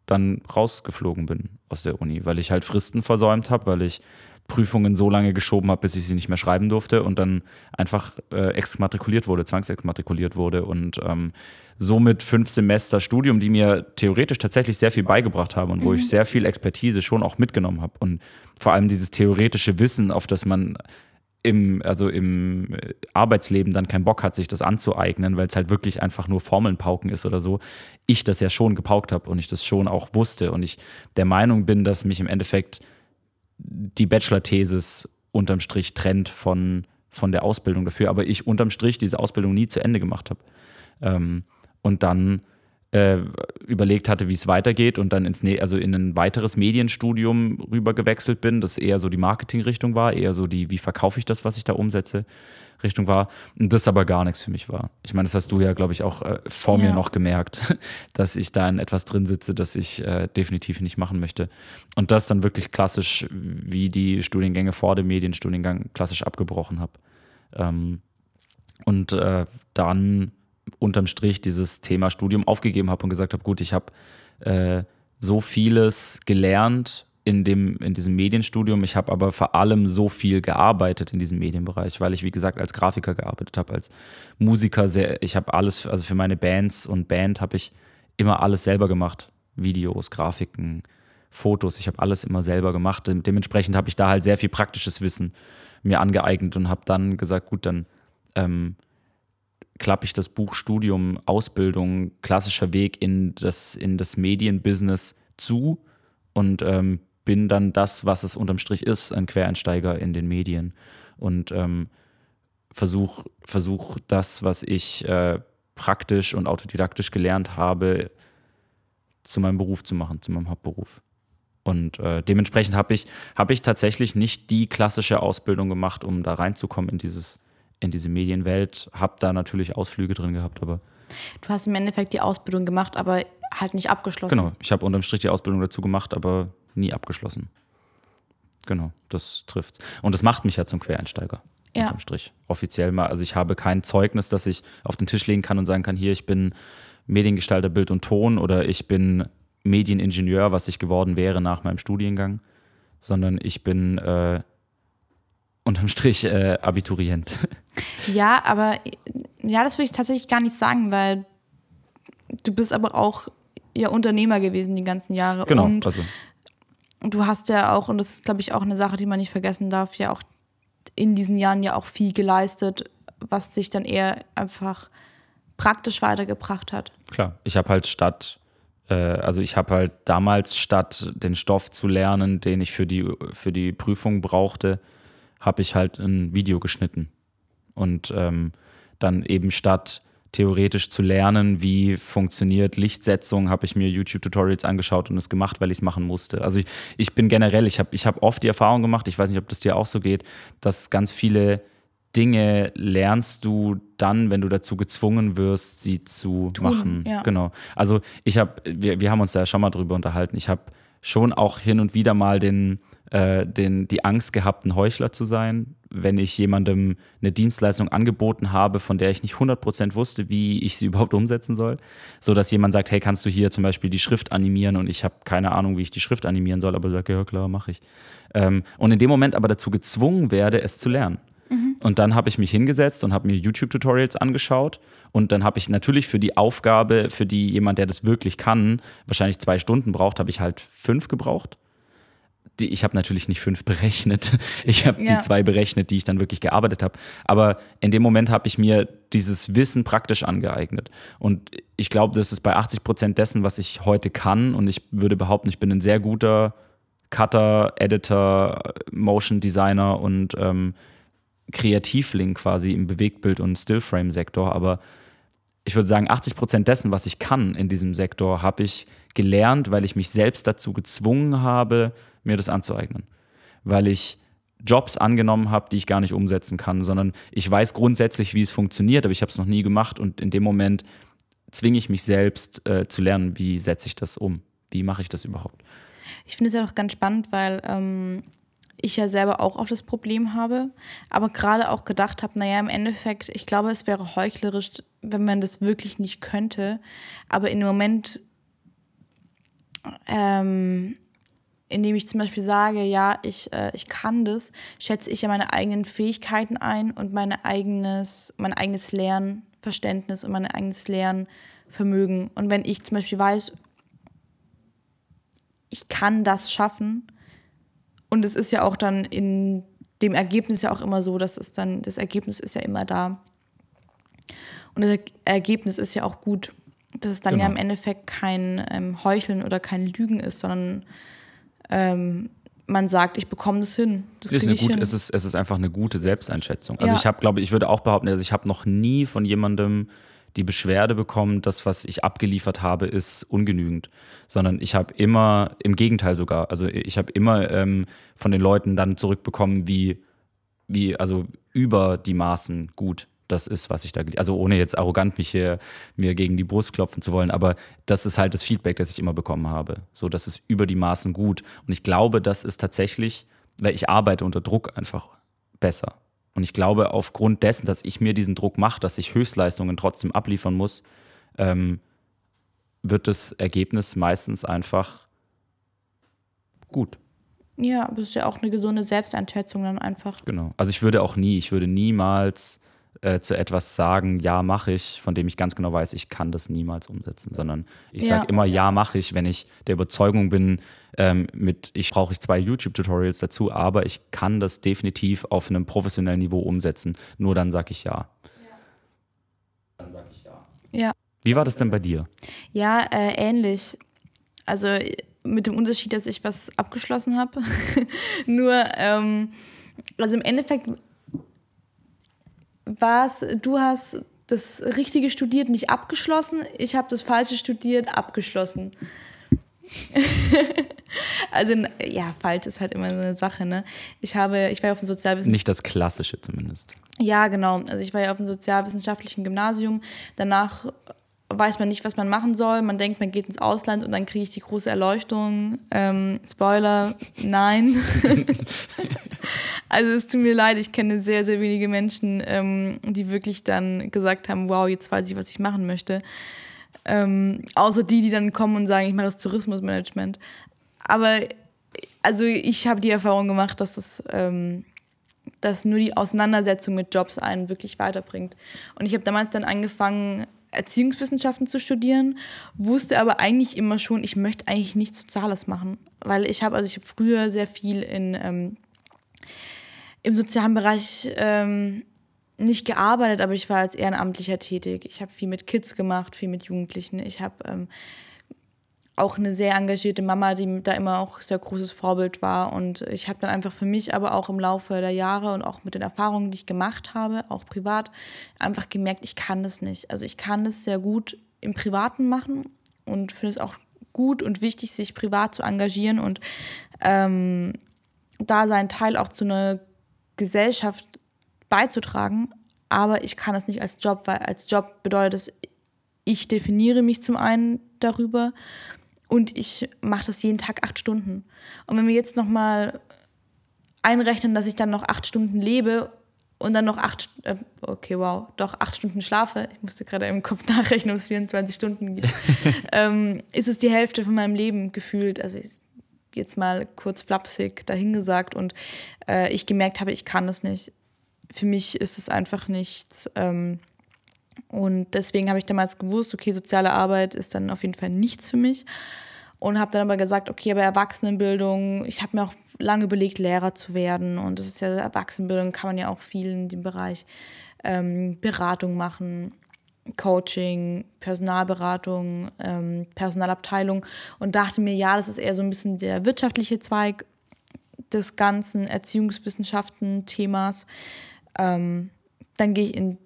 dann rausgeflogen bin aus der Uni, weil ich halt Fristen versäumt habe, weil ich Prüfungen so lange geschoben habe, bis ich sie nicht mehr schreiben durfte und dann einfach äh, exmatrikuliert wurde, zwangsexmatrikuliert wurde und ähm, somit fünf Semester Studium, die mir theoretisch tatsächlich sehr viel beigebracht haben und wo mhm. ich sehr viel Expertise schon auch mitgenommen habe und vor allem dieses theoretische Wissen, auf das man im, also im äh, Arbeitsleben dann keinen Bock hat, sich das anzueignen, weil es halt wirklich einfach nur Formeln pauken ist oder so, ich das ja schon gepaukt habe und ich das schon auch wusste und ich der Meinung bin, dass mich im Endeffekt die Bachelor-Thesis unterm Strich trennt von, von der Ausbildung dafür, aber ich unterm Strich diese Ausbildung nie zu Ende gemacht habe. Ähm, und dann äh, überlegt hatte, wie es weitergeht und dann ins ne also in ein weiteres Medienstudium rüber gewechselt bin, das eher so die Marketingrichtung war, eher so die, wie verkaufe ich das, was ich da umsetze, Richtung war. Und das aber gar nichts für mich war. Ich meine, das hast du ja, glaube ich, auch äh, vor ja. mir noch gemerkt, dass ich da in etwas drin sitze, das ich äh, definitiv nicht machen möchte. Und das dann wirklich klassisch, wie die Studiengänge vor dem Medienstudiengang klassisch abgebrochen habe. Ähm, und äh, dann unterm Strich dieses Thema Studium aufgegeben habe und gesagt habe, gut, ich habe äh, so vieles gelernt in, dem, in diesem Medienstudium. Ich habe aber vor allem so viel gearbeitet in diesem Medienbereich, weil ich, wie gesagt, als Grafiker gearbeitet habe, als Musiker. Sehr, ich habe alles, also für meine Bands und Band habe ich immer alles selber gemacht. Videos, Grafiken, Fotos. Ich habe alles immer selber gemacht. Dementsprechend habe ich da halt sehr viel praktisches Wissen mir angeeignet und habe dann gesagt, gut, dann ähm, klappe ich das Buch Studium, Ausbildung, klassischer Weg in das, in das Medienbusiness zu und ähm, bin dann das, was es unterm Strich ist, ein Quereinsteiger in den Medien und ähm, versuche versuch das, was ich äh, praktisch und autodidaktisch gelernt habe, zu meinem Beruf zu machen, zu meinem Hauptberuf. Und äh, dementsprechend habe ich, hab ich tatsächlich nicht die klassische Ausbildung gemacht, um da reinzukommen in, dieses, in diese Medienwelt. Habe da natürlich Ausflüge drin gehabt, aber. Du hast im Endeffekt die Ausbildung gemacht, aber halt nicht abgeschlossen. Genau, ich habe unterm Strich die Ausbildung dazu gemacht, aber nie abgeschlossen. Genau, das trifft. Und das macht mich ja zum Quereinsteiger. Ja. Unterm Strich. Offiziell mal. Also ich habe kein Zeugnis, das ich auf den Tisch legen kann und sagen kann, hier, ich bin Mediengestalter Bild und Ton oder ich bin Medieningenieur, was ich geworden wäre nach meinem Studiengang, sondern ich bin äh, unterm Strich äh, Abiturient. Ja, aber ja, das würde ich tatsächlich gar nicht sagen, weil du bist aber auch ja Unternehmer gewesen die ganzen Jahre. Genau, und also du hast ja auch, und das ist, glaube ich, auch eine Sache, die man nicht vergessen darf, ja auch in diesen Jahren ja auch viel geleistet, was sich dann eher einfach praktisch weitergebracht hat. klar, ich habe halt statt, äh, also ich habe halt damals statt den Stoff zu lernen, den ich für die, für die Prüfung brauchte, habe ich halt ein Video geschnitten. Und ähm, dann eben statt theoretisch zu lernen, wie funktioniert Lichtsetzung, habe ich mir YouTube-Tutorials angeschaut und es gemacht, weil ich es machen musste. Also ich, ich bin generell, ich habe ich hab oft die Erfahrung gemacht, ich weiß nicht, ob das dir auch so geht, dass ganz viele Dinge lernst du dann, wenn du dazu gezwungen wirst, sie zu machen. ja. Genau. Also ich habe, wir, wir haben uns da ja schon mal drüber unterhalten. Ich habe schon auch hin und wieder mal den, äh, den, die Angst gehabt, ein Heuchler zu sein, wenn ich jemandem eine Dienstleistung angeboten habe, von der ich nicht 100% wusste, wie ich sie überhaupt umsetzen soll. So dass jemand sagt, hey, kannst du hier zum Beispiel die Schrift animieren und ich habe keine Ahnung, wie ich die Schrift animieren soll, aber sage, ja klar, mache ich. Ähm, und in dem Moment aber dazu gezwungen werde, es zu lernen. Und dann habe ich mich hingesetzt und habe mir YouTube-Tutorials angeschaut. Und dann habe ich natürlich für die Aufgabe, für die jemand, der das wirklich kann, wahrscheinlich zwei Stunden braucht, habe ich halt fünf gebraucht. Die, ich habe natürlich nicht fünf berechnet. Ich habe Ja. die zwei berechnet, die ich dann wirklich gearbeitet habe. Aber in dem Moment habe ich mir dieses Wissen praktisch angeeignet. Und ich glaube, das ist bei 80 Prozent dessen, was ich heute kann. Und ich würde behaupten, ich bin ein sehr guter Cutter, Editor, Motion Designer und ähm, Kreativling quasi im Bewegtbild- und Stillframe-Sektor. Aber ich würde sagen, 80 Prozent dessen, was ich kann in diesem Sektor, habe ich gelernt, weil ich mich selbst dazu gezwungen habe, mir das anzueignen. Weil ich Jobs angenommen habe, die ich gar nicht umsetzen kann, sondern ich weiß grundsätzlich, wie es funktioniert, aber ich habe es noch nie gemacht und in dem Moment zwinge ich mich selbst äh, zu lernen, wie setze ich das um, wie mache ich das überhaupt. Ich finde es ja auch ganz spannend, weil ähm, ich ja selber auch auf das Problem habe, aber gerade auch gedacht habe, naja, im Endeffekt, ich glaube, es wäre heuchlerisch, wenn man das wirklich nicht könnte, aber dem Moment, ähm, in dem ich zum Beispiel sage, ja, ich, äh, ich kann das, schätze ich ja meine eigenen Fähigkeiten ein und meine eigenes, mein eigenes Lernverständnis und mein eigenes Lernvermögen. Und wenn ich zum Beispiel weiß, ich kann das schaffen. Und es ist ja auch dann in dem Ergebnis ja auch immer so, dass es dann, das Ergebnis ist ja immer da. Und das Ergebnis ist ja auch gut. Dass es dann ja Genau. im Endeffekt kein ähm, Heucheln oder kein Lügen ist, sondern ähm, man sagt, ich bekomme das hin. Das Es ist, eine gute, hin. es, ist, es ist einfach eine gute Selbsteinschätzung. Also Ja. ich habe, glaube ich, würde auch behaupten, also ich habe noch nie von jemandem die Beschwerde bekommen, das, was ich abgeliefert habe, ist ungenügend. Sondern ich habe immer, im Gegenteil sogar, also ich habe immer ähm, von den Leuten dann zurückbekommen, wie, wie, also über die Maßen gut das ist, was ich da, also ohne jetzt arrogant mich hier mir gegen die Brust klopfen zu wollen, aber das ist halt das Feedback, das ich immer bekommen habe. So, das ist über die Maßen gut. Und ich glaube, das ist tatsächlich, weil ich arbeite unter Druck einfach besser. Und ich glaube, aufgrund dessen, dass ich mir diesen Druck mache, dass ich Höchstleistungen trotzdem abliefern muss, ähm, wird das Ergebnis meistens einfach gut. Ja, aber es ist ja auch eine gesunde Selbsteinschätzung dann einfach. Genau. Also ich würde auch nie, ich würde niemals äh, zu etwas sagen, ja, mache ich, von dem ich ganz genau weiß, ich kann das niemals umsetzen, sondern ich Ja. sage immer, ja, mache ich, wenn ich der Überzeugung bin, ähm, mit, ich brauche ich zwei YouTube-Tutorials dazu, aber ich kann das definitiv auf einem professionellen Niveau umsetzen. Nur dann sage ich ja. Dann sage ich ja. Ja. Wie war das denn bei dir? Ja, äh, ähnlich. Also mit dem Unterschied, dass ich was abgeschlossen habe. Nur, ähm, also im Endeffekt war es, du hast das Richtige studiert, nicht abgeschlossen. Ich habe das Falsche studiert, abgeschlossen. also ja, falsch ist halt immer so eine Sache, ne? Ich habe, ich war ja auf dem Sozialwissenschaften Nicht das Klassische zumindest. ja, genau. Also ich war ja auf dem sozialwissenschaftlichen Gymnasium. Danach weiß man nicht, was man machen soll. Man denkt, man geht ins Ausland und dann kriege ich die große Erleuchtung. Ähm, Spoiler, nein. also es tut mir leid, ich kenne sehr, sehr wenige Menschen, ähm, die wirklich dann gesagt haben, wow, jetzt weiß ich, was ich machen möchte. Ähm, außer die, die dann kommen und sagen, ich mache das Tourismusmanagement. Aber also ich habe die Erfahrung gemacht, dass es ähm, dass nur die Auseinandersetzung mit Jobs einen wirklich weiterbringt. Und ich habe damals dann angefangen, Erziehungswissenschaften zu studieren, wusste aber eigentlich immer schon, ich möchte eigentlich nichts Soziales machen. Weil ich habe, also ich habe früher sehr viel in, ähm, im sozialen Bereich ähm, nicht gearbeitet, aber ich war als Ehrenamtlicher tätig. Ich habe viel mit Kids gemacht, viel mit Jugendlichen. Ich habe ähm, auch eine sehr engagierte Mama, die da immer auch sehr großes Vorbild war. Und ich habe dann einfach für mich, aber auch im Laufe der Jahre und auch mit den Erfahrungen, die ich gemacht habe, auch privat, einfach gemerkt, ich kann das nicht. Also ich kann das sehr gut im Privaten machen und finde es auch gut und wichtig, sich privat zu engagieren und ähm, da seinen Teil auch zu einer Gesellschaft beizutragen. Aber ich kann es nicht als Job, weil als Job bedeutet es, ich definiere mich zum einen darüber und ich mache das jeden Tag acht Stunden. Und wenn wir jetzt nochmal einrechnen, dass ich dann noch acht Stunden lebe und dann noch acht, äh, okay, wow, doch acht Stunden schlafe, ich musste gerade im Kopf nachrechnen, ob es 24 Stunden gibt, ähm, ist es die Hälfte von meinem Leben gefühlt. Also ich, jetzt mal kurz flapsig dahingesagt und äh, ich gemerkt habe, ich kann das nicht. Für mich ist es einfach nichts. Ähm, und deswegen habe ich damals gewusst, okay, soziale Arbeit ist dann auf jeden Fall nichts für mich. Und habe dann aber gesagt, okay, aber Erwachsenenbildung, ich habe mir auch lange überlegt, Lehrer zu werden. Und das ist ja Erwachsenenbildung, kann man ja auch viel in dem Bereich ähm, Beratung machen, Coaching, Personalberatung, ähm, Personalabteilung. Und dachte mir, ja, das ist eher so ein bisschen der wirtschaftliche Zweig des ganzen Erziehungswissenschaften-Themas. Ähm, dann gehe ich in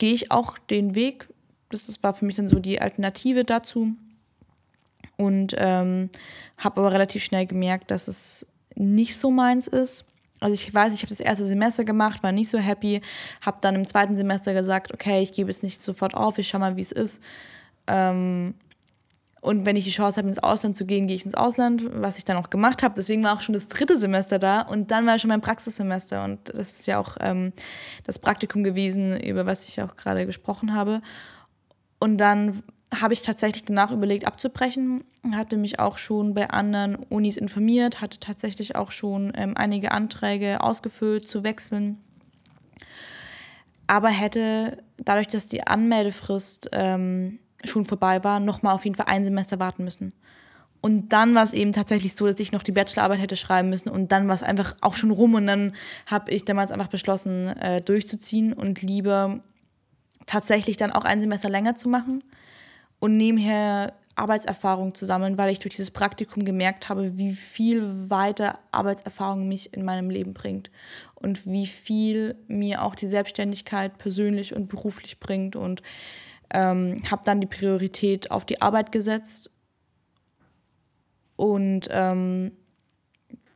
gehe ich auch den Weg. Das war für mich dann so die Alternative dazu. Und ähm, habe aber relativ schnell gemerkt, dass es nicht so meins ist. Also ich weiß, ich habe das erste Semester gemacht, war nicht so happy, habe dann im zweiten Semester gesagt, okay, ich gebe es nicht sofort auf, ich schau mal, wie es ist. Ähm, und wenn ich die Chance habe, ins Ausland zu gehen, gehe ich ins Ausland, was ich dann auch gemacht habe. Deswegen war auch schon das dritte Semester da und dann war schon mein Praxissemester. Und das ist ja auch ähm, das Praktikum gewesen, über was ich auch gerade gesprochen habe. Und dann habe ich tatsächlich danach überlegt, abzubrechen. Hatte mich auch schon bei anderen Unis informiert, hatte tatsächlich auch schon ähm, einige Anträge ausgefüllt zu wechseln. Aber hätte dadurch, dass die Anmeldefrist ähm, schon vorbei war, nochmal auf jeden Fall ein Semester warten müssen. Und dann war es eben tatsächlich so, dass ich noch die Bachelorarbeit hätte schreiben müssen und dann war es einfach auch schon rum und dann habe ich damals einfach beschlossen, äh, durchzuziehen und lieber tatsächlich dann auch ein Semester länger zu machen und nebenher Arbeitserfahrung zu sammeln, weil ich durch dieses Praktikum gemerkt habe, wie viel weiter Arbeitserfahrung mich in meinem Leben bringt und wie viel mir auch die Selbstständigkeit persönlich und beruflich bringt und ähm, habe dann die Priorität auf die Arbeit gesetzt und ähm,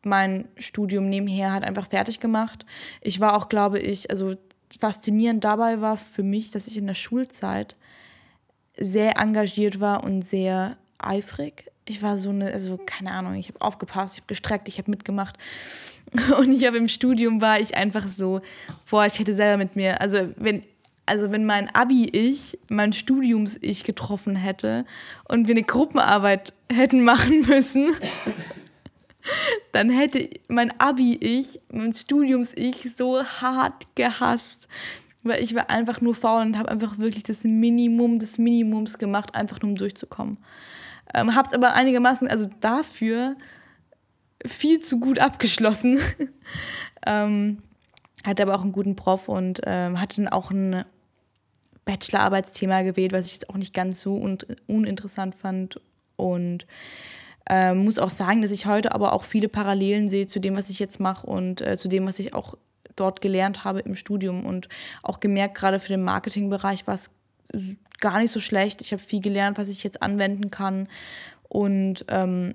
mein Studium nebenher hat einfach fertig gemacht. Ich war auch, glaube ich, also faszinierend dabei war für mich, dass ich in der Schulzeit sehr engagiert war und sehr eifrig. Ich war so eine, also keine Ahnung, ich habe aufgepasst, ich habe gestreckt, ich habe mitgemacht. Und ich habe im Studium war ich einfach so, boah, ich hätte selber mit mir, also wenn, also wenn mein Abi-Ich mein Studiums-Ich getroffen hätte und wir eine Gruppenarbeit hätten machen müssen, dann hätte mein Abi-Ich, mein Studiums-Ich so hart gehasst. Weil ich war einfach nur faul und habe einfach wirklich das Minimum des Minimums gemacht, einfach nur um durchzukommen. Ähm, hab's aber einigermaßen, also dafür viel zu gut abgeschlossen. ähm, hatte aber auch einen guten Prof und ähm, hatte dann auch ein Bachelorarbeitsthema gewählt, was ich jetzt auch nicht ganz so un uninteressant fand. Und ähm, muss auch sagen, dass ich heute aber auch viele Parallelen sehe zu dem, was ich jetzt mache und äh, zu dem, was ich auch dort gelernt habe im Studium und auch gemerkt, gerade für den Marketingbereich war es gar nicht so schlecht. Ich habe viel gelernt, was ich jetzt anwenden kann und ähm,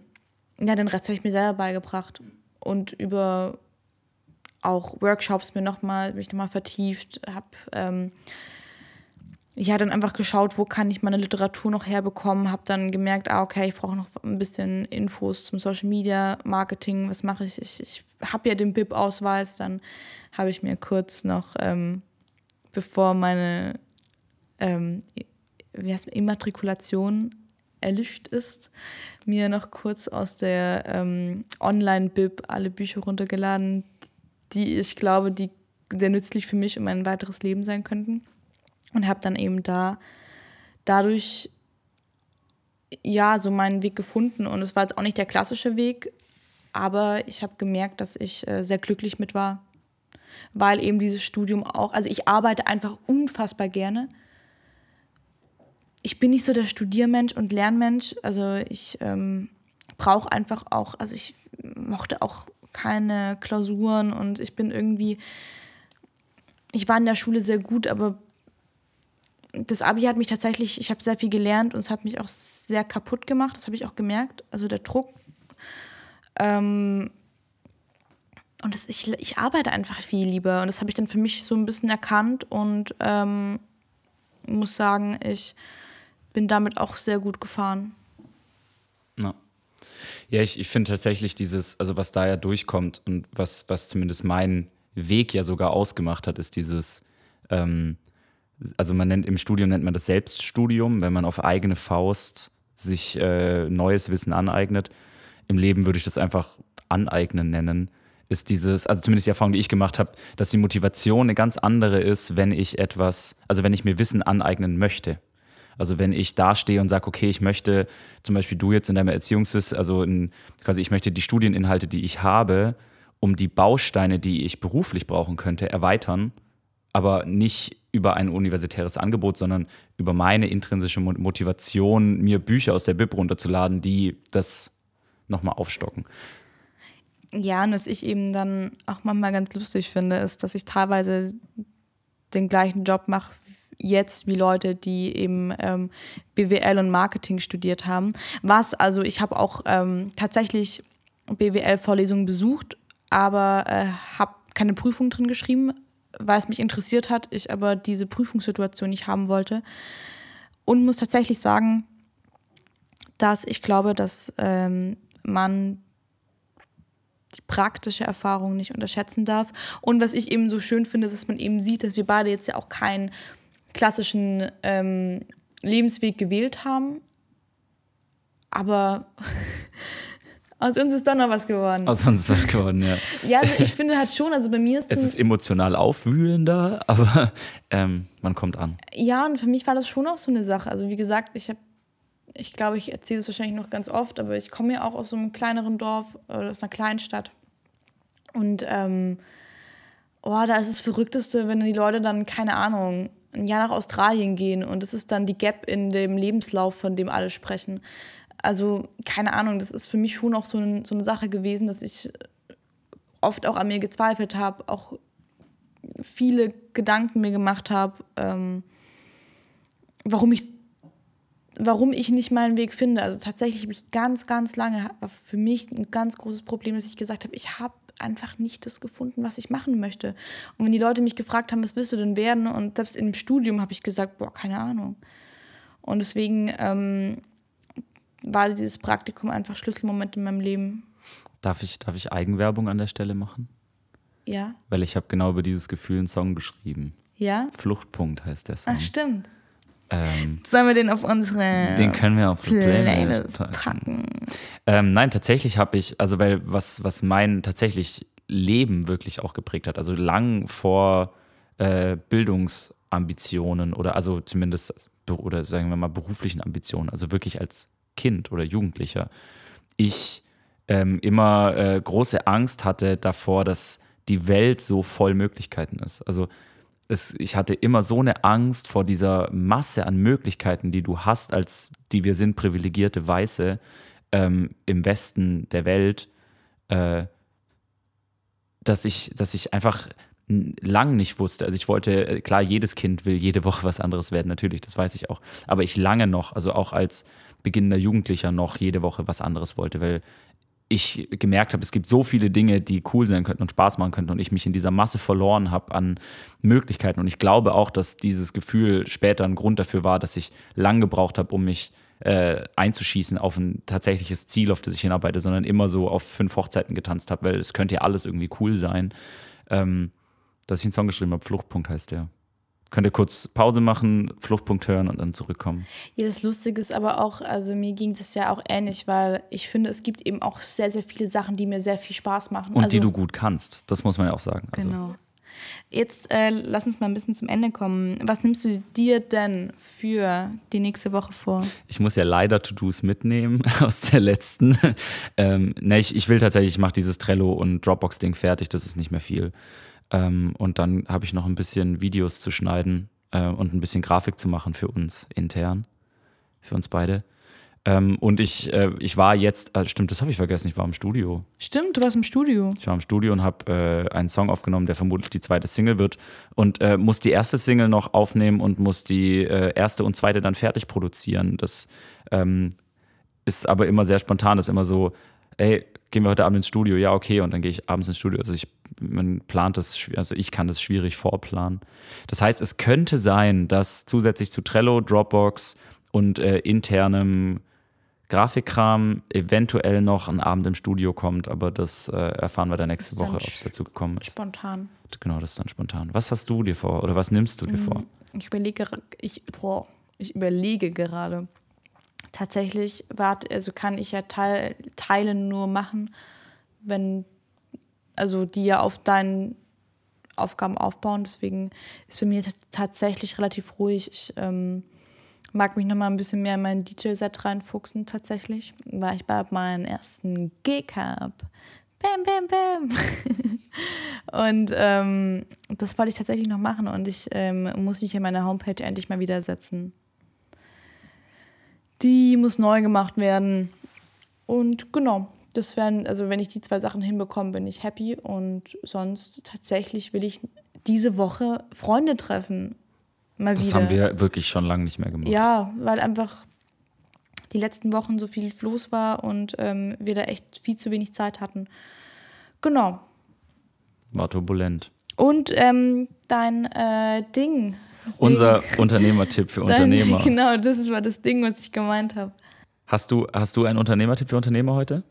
ja, den Rest habe ich mir selber beigebracht und über auch Workshops mir nochmal, mich nochmal vertieft, habe ähm, ja dann einfach geschaut, wo kann ich meine Literatur noch herbekommen, habe dann gemerkt, ah, okay, ich brauche noch ein bisschen Infos zum Social Media Marketing, was mache ich? Ich, ich habe ja den BIP-Ausweis, dann habe ich mir kurz noch, ähm, bevor meine ähm, wie heißt, Immatrikulation erlischt ist, mir noch kurz aus der ähm, Online-Bib alle Bücher runtergeladen, die ich glaube, die sehr nützlich für mich und mein weiteres Leben sein könnten. Und habe dann eben da dadurch ja so meinen Weg gefunden. Und es war jetzt auch nicht der klassische Weg, aber ich habe gemerkt, dass ich äh, sehr glücklich mit war, weil eben dieses Studium auch, also ich arbeite einfach unfassbar gerne. Ich bin nicht so der Studiermensch und Lernmensch, also ich ähm, brauche einfach auch, also ich mochte auch keine Klausuren und ich bin irgendwie, ich war in der Schule sehr gut, aber das Abi hat mich tatsächlich, ich habe sehr viel gelernt und es hat mich auch sehr kaputt gemacht, das habe ich auch gemerkt, also der Druck. Ähm, und das, ich, ich arbeite einfach viel lieber und das habe ich dann für mich so ein bisschen erkannt und ähm, muss sagen, ich bin damit auch sehr gut gefahren. No. Ja, ich, ich finde tatsächlich dieses, also was da ja durchkommt und was, was zumindest mein Weg ja sogar ausgemacht hat, ist dieses, ähm, also man nennt im Studium nennt man das Selbststudium, wenn man auf eigene Faust sich äh, neues Wissen aneignet. Im Leben würde ich das einfach aneignen nennen. Ist dieses, also zumindest die Erfahrung, die ich gemacht habe, dass die Motivation eine ganz andere ist, wenn ich etwas, also wenn ich mir Wissen aneignen möchte. Also wenn ich dastehe und sage, okay, ich möchte zum Beispiel du jetzt in deinem Erziehungswissen, also in, quasi ich möchte die Studieninhalte, die ich habe, um die Bausteine, die ich beruflich brauchen könnte, erweitern, aber nicht über ein universitäres Angebot, sondern über meine intrinsische Motivation, mir Bücher aus der Bib runterzuladen, die das nochmal aufstocken. Ja, und was ich eben dann auch manchmal ganz lustig finde, ist, dass ich teilweise den gleichen Job mache jetzt wie Leute, die eben ähm, BWL und Marketing studiert haben. Was, also ich habe auch ähm, tatsächlich BWL-Vorlesungen besucht, aber äh, habe keine Prüfung drin geschrieben, weil es mich interessiert hat, ich aber diese Prüfungssituation nicht haben wollte. Und muss tatsächlich sagen, dass ich glaube, dass ähm, man die praktische Erfahrung nicht unterschätzen darf. Und was ich eben so schön finde, ist, dass man eben sieht, dass wir beide jetzt ja auch keinen klassischen ähm, Lebensweg gewählt haben. Aber aus uns ist doch noch was geworden. Aus uns ist was geworden, ja. ja, also ich finde halt schon, also bei mir ist es. Es ist emotional aufwühlender, aber ähm, man kommt an. Ja, und für mich war das schon auch so eine Sache. Also wie gesagt, ich habe, ich glaube, ich erzähle es wahrscheinlich noch ganz oft, aber ich komme ja auch aus so einem kleineren Dorf, oder äh, aus einer kleinen Stadt. Und ähm, oh, da ist das Verrückteste, wenn die Leute dann, keine Ahnung, ein Jahr nach Australien gehen und das ist dann die Gap in dem Lebenslauf, von dem alle sprechen. Also, keine Ahnung, das ist für mich schon auch so, ein, so eine Sache gewesen, dass ich oft auch an mir gezweifelt habe, auch viele Gedanken mir gemacht habe, ähm, warum ich warum ich nicht meinen Weg finde. Also tatsächlich habe ich ganz, ganz lange, war für mich ein ganz großes Problem, dass ich gesagt habe, ich habe einfach nicht das gefunden, was ich machen möchte. Und wenn die Leute mich gefragt haben, was willst du denn werden? Und selbst im Studium habe ich gesagt, boah, keine Ahnung. Und deswegen ähm, war dieses Praktikum einfach Schlüsselmoment in meinem Leben. Darf ich, darf ich Eigenwerbung an der Stelle machen? Ja. Weil ich habe genau über dieses Gefühl einen Song geschrieben. Ja? Fluchtpunkt heißt der Song. Ach, stimmt. Ähm, Sollen wir den auf unsere den können wir auf die Playlist packen. Ähm, nein, tatsächlich habe ich, also weil was, was mein tatsächlich Leben wirklich auch geprägt hat, also lang vor äh, Bildungsambitionen oder also zumindest oder sagen wir mal beruflichen Ambitionen, also wirklich als Kind oder Jugendlicher, ich ähm, immer äh, große Angst hatte davor, dass die Welt so voll Möglichkeiten ist. Also es, ich hatte immer so eine Angst vor dieser Masse an Möglichkeiten, die du hast, als die wir sind, privilegierte Weiße ähm, im Westen der Welt, äh, dass ich, dass ich einfach lang nicht wusste. Also ich wollte, äh, klar, jedes Kind will jede Woche was anderes werden, natürlich, das weiß ich auch. Aber ich lange noch, also auch als beginnender Jugendlicher noch jede Woche was anderes wollte, weil ich gemerkt habe, es gibt so viele Dinge, die cool sein könnten und Spaß machen könnten und ich mich in dieser Masse verloren habe an Möglichkeiten. Und ich glaube auch, dass dieses Gefühl später ein Grund dafür war, dass ich lang gebraucht habe, um mich äh, einzuschießen auf ein tatsächliches Ziel, auf das ich hinarbeite, sondern immer so auf fünf Hochzeiten getanzt habe, weil es könnte ja alles irgendwie cool sein. Ähm, dass ich einen Song geschrieben habe, Fluchtpunkt heißt der. Könnt ihr kurz Pause machen, Fluchtpunkt hören und dann zurückkommen. Ja, das Lustige ist aber auch, also mir ging das ja auch ähnlich, weil ich finde, es gibt eben auch sehr, sehr viele Sachen, die mir sehr viel Spaß machen. Und also, die du gut kannst, das muss man ja auch sagen. Also, Genau. Jetzt äh, lass uns mal ein bisschen zum Ende kommen. Was nimmst du dir denn für die nächste Woche vor? Ich muss ja leider To-Dos mitnehmen aus der letzten. ähm, ne, ich, ich will tatsächlich, ich mache dieses Trello und Dropbox-Ding fertig, das ist nicht mehr viel. Ähm, und dann habe ich noch ein bisschen Videos zu schneiden äh, und ein bisschen Grafik zu machen für uns intern, für uns beide. Ähm, und ich, äh, ich war jetzt, äh, stimmt, das habe ich vergessen, ich war im Studio. Stimmt, du warst im Studio. Ich war im Studio und habe äh, einen Song aufgenommen, der vermutlich die zweite Single wird. Und äh, muss die erste Single noch aufnehmen und muss die äh, erste und zweite dann fertig produzieren. Das ähm, ist aber immer sehr spontan. Das ist immer so, ey, gehen wir heute Abend ins Studio? Ja, okay. Und dann gehe ich abends ins Studio. Also ich, man plant das, also ich kann das schwierig vorplanen. Das heißt, es könnte sein, dass zusätzlich zu Trello, Dropbox und äh, internem Grafikkram eventuell noch ein Abend im Studio kommt, aber das äh, erfahren wir dann nächste Woche, ob es dazu gekommen ist. Spontan. Genau, das ist dann spontan. Was hast du dir vor oder was nimmst du dir vor? Ich überlege, ich, boah, ich überlege gerade. Tatsächlich wart, also kann ich ja Teil, Teile nur machen, wenn, also die ja auf deinen Aufgaben aufbauen. Deswegen ist bei mir tatsächlich relativ ruhig. Ich ähm, mag mich noch mal ein bisschen mehr in mein DJ-Set reinfuchsen tatsächlich, weil ich bei meinem ersten Gig habe. Bam, bam, bam. und ähm, das wollte ich tatsächlich noch machen und ich ähm, muss mich in meine Homepage endlich mal wieder setzen. Die muss neu gemacht werden. Und genau, das wären, also wenn ich die zwei Sachen hinbekomme, bin ich happy. Und sonst tatsächlich will ich diese Woche Freunde treffen. Mal Das wieder. haben wir wirklich schon lange nicht mehr gemacht. Ja, weil einfach die letzten Wochen so viel los war und ähm, wir da echt viel zu wenig Zeit hatten. Genau. War turbulent. Und ähm, dein äh, Ding. Unser Unternehmertipp für Dein, Unternehmer. Genau, das ist mal das Ding, was ich gemeint habe. Hast du, hast du einen Unternehmertipp für Unternehmer heute?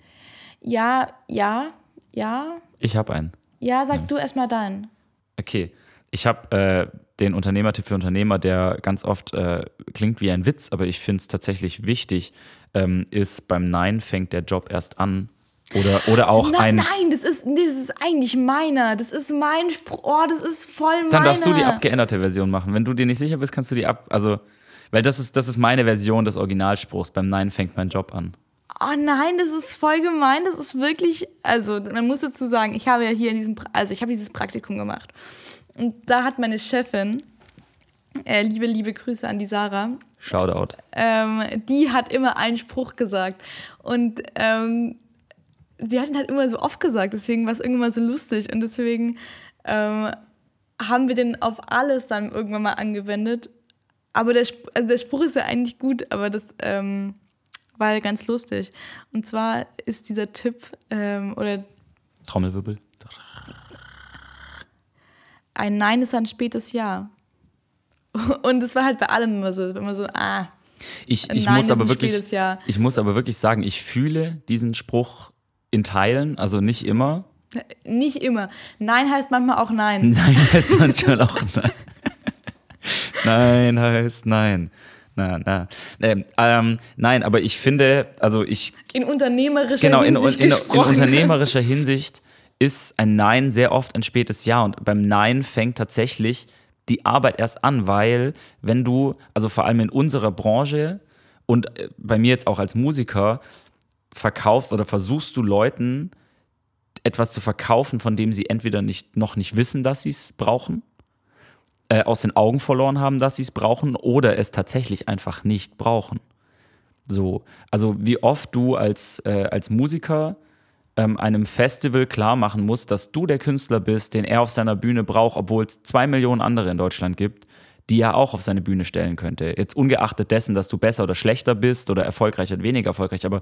Ja, ja, ja. Ich habe einen. Ja, sag du erstmal deinen. Okay. Ich habe äh, den Unternehmertipp für Unternehmer, der ganz oft äh, klingt wie ein Witz, aber ich finde es tatsächlich wichtig, ähm, ist beim Nein fängt der Job erst an. Oder, oder auch Na, ein. nein, das ist, das ist eigentlich meiner. Das ist mein Spruch. Oh, das ist voll meiner. Dann darfst du die abgeänderte Version machen. Wenn du dir nicht sicher bist, kannst du die ab. Also, weil das ist, das ist meine Version des Originalspruchs. Beim Nein fängt mein Job an. Oh nein, das ist voll gemein. Das ist wirklich, also man muss dazu sagen, ich habe ja hier in diesem, also ich habe dieses Praktikum gemacht. Und da hat meine Chefin, äh, liebe, liebe Grüße an die Sarah, Shoutout. ähm, die hat immer einen Spruch gesagt. Und ähm, die hat ihn halt immer so oft gesagt, deswegen war es irgendwann mal so lustig. Und deswegen ähm, haben wir den auf alles dann irgendwann mal angewendet. Aber der, Sp also der Spruch ist ja eigentlich gut, aber das ähm, ja ganz lustig. Und zwar ist dieser Tipp ähm, oder Trommelwirbel. ein Nein ist ein spätes Ja. Und es war halt bei allem immer so, es war immer so, ah, Ich, ich Nein muss ist aber ein wirklich, spätes ich muss aber wirklich sagen, ich fühle diesen Spruch in Teilen, also nicht immer. nicht immer. Nein heißt manchmal auch Nein. Nein, heißt manchmal auch nein. nein heißt nein. Na, na. Ähm, ähm, nein, aber ich finde, also ich. In unternehmerischer genau, in, Hinsicht in, in, in gesprochen. unternehmerischer Hinsicht ist ein Nein sehr oft ein spätes Ja. Und beim Nein fängt tatsächlich die Arbeit erst an, weil wenn du, also vor allem in unserer Branche und äh, bei mir jetzt auch als Musiker, verkaufst oder versuchst du Leuten etwas zu verkaufen, von dem sie entweder nicht, noch nicht wissen, dass sie es brauchen, äh, aus den Augen verloren haben, dass sie es brauchen, oder es tatsächlich einfach nicht brauchen. So, also wie oft du als, äh, als Musiker ähm, einem Festival klar machen musst, dass du der Künstler bist, den er auf seiner Bühne braucht, obwohl es zwei Millionen andere in Deutschland gibt, die er auch auf seine Bühne stellen könnte. Jetzt ungeachtet dessen, dass du besser oder schlechter bist oder erfolgreich oder weniger erfolgreich, aber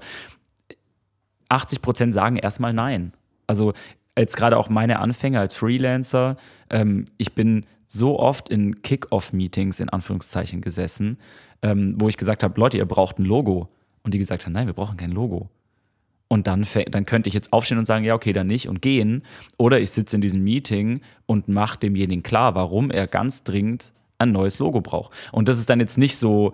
80 Prozent sagen erstmal nein. Also jetzt gerade auch meine Anfänge als Freelancer, ähm, ich bin so oft in Kick-Off-Meetings in Anführungszeichen gesessen, ähm, wo ich gesagt habe, Leute, ihr braucht ein Logo. Und die gesagt haben, nein, wir brauchen kein Logo. Und dann, dann könnte ich jetzt aufstehen und sagen, ja, okay, dann nicht und gehen. Oder ich sitze in diesem Meeting und mache demjenigen klar, warum er ganz dringend ein neues Logo braucht. Und das ist dann jetzt nicht so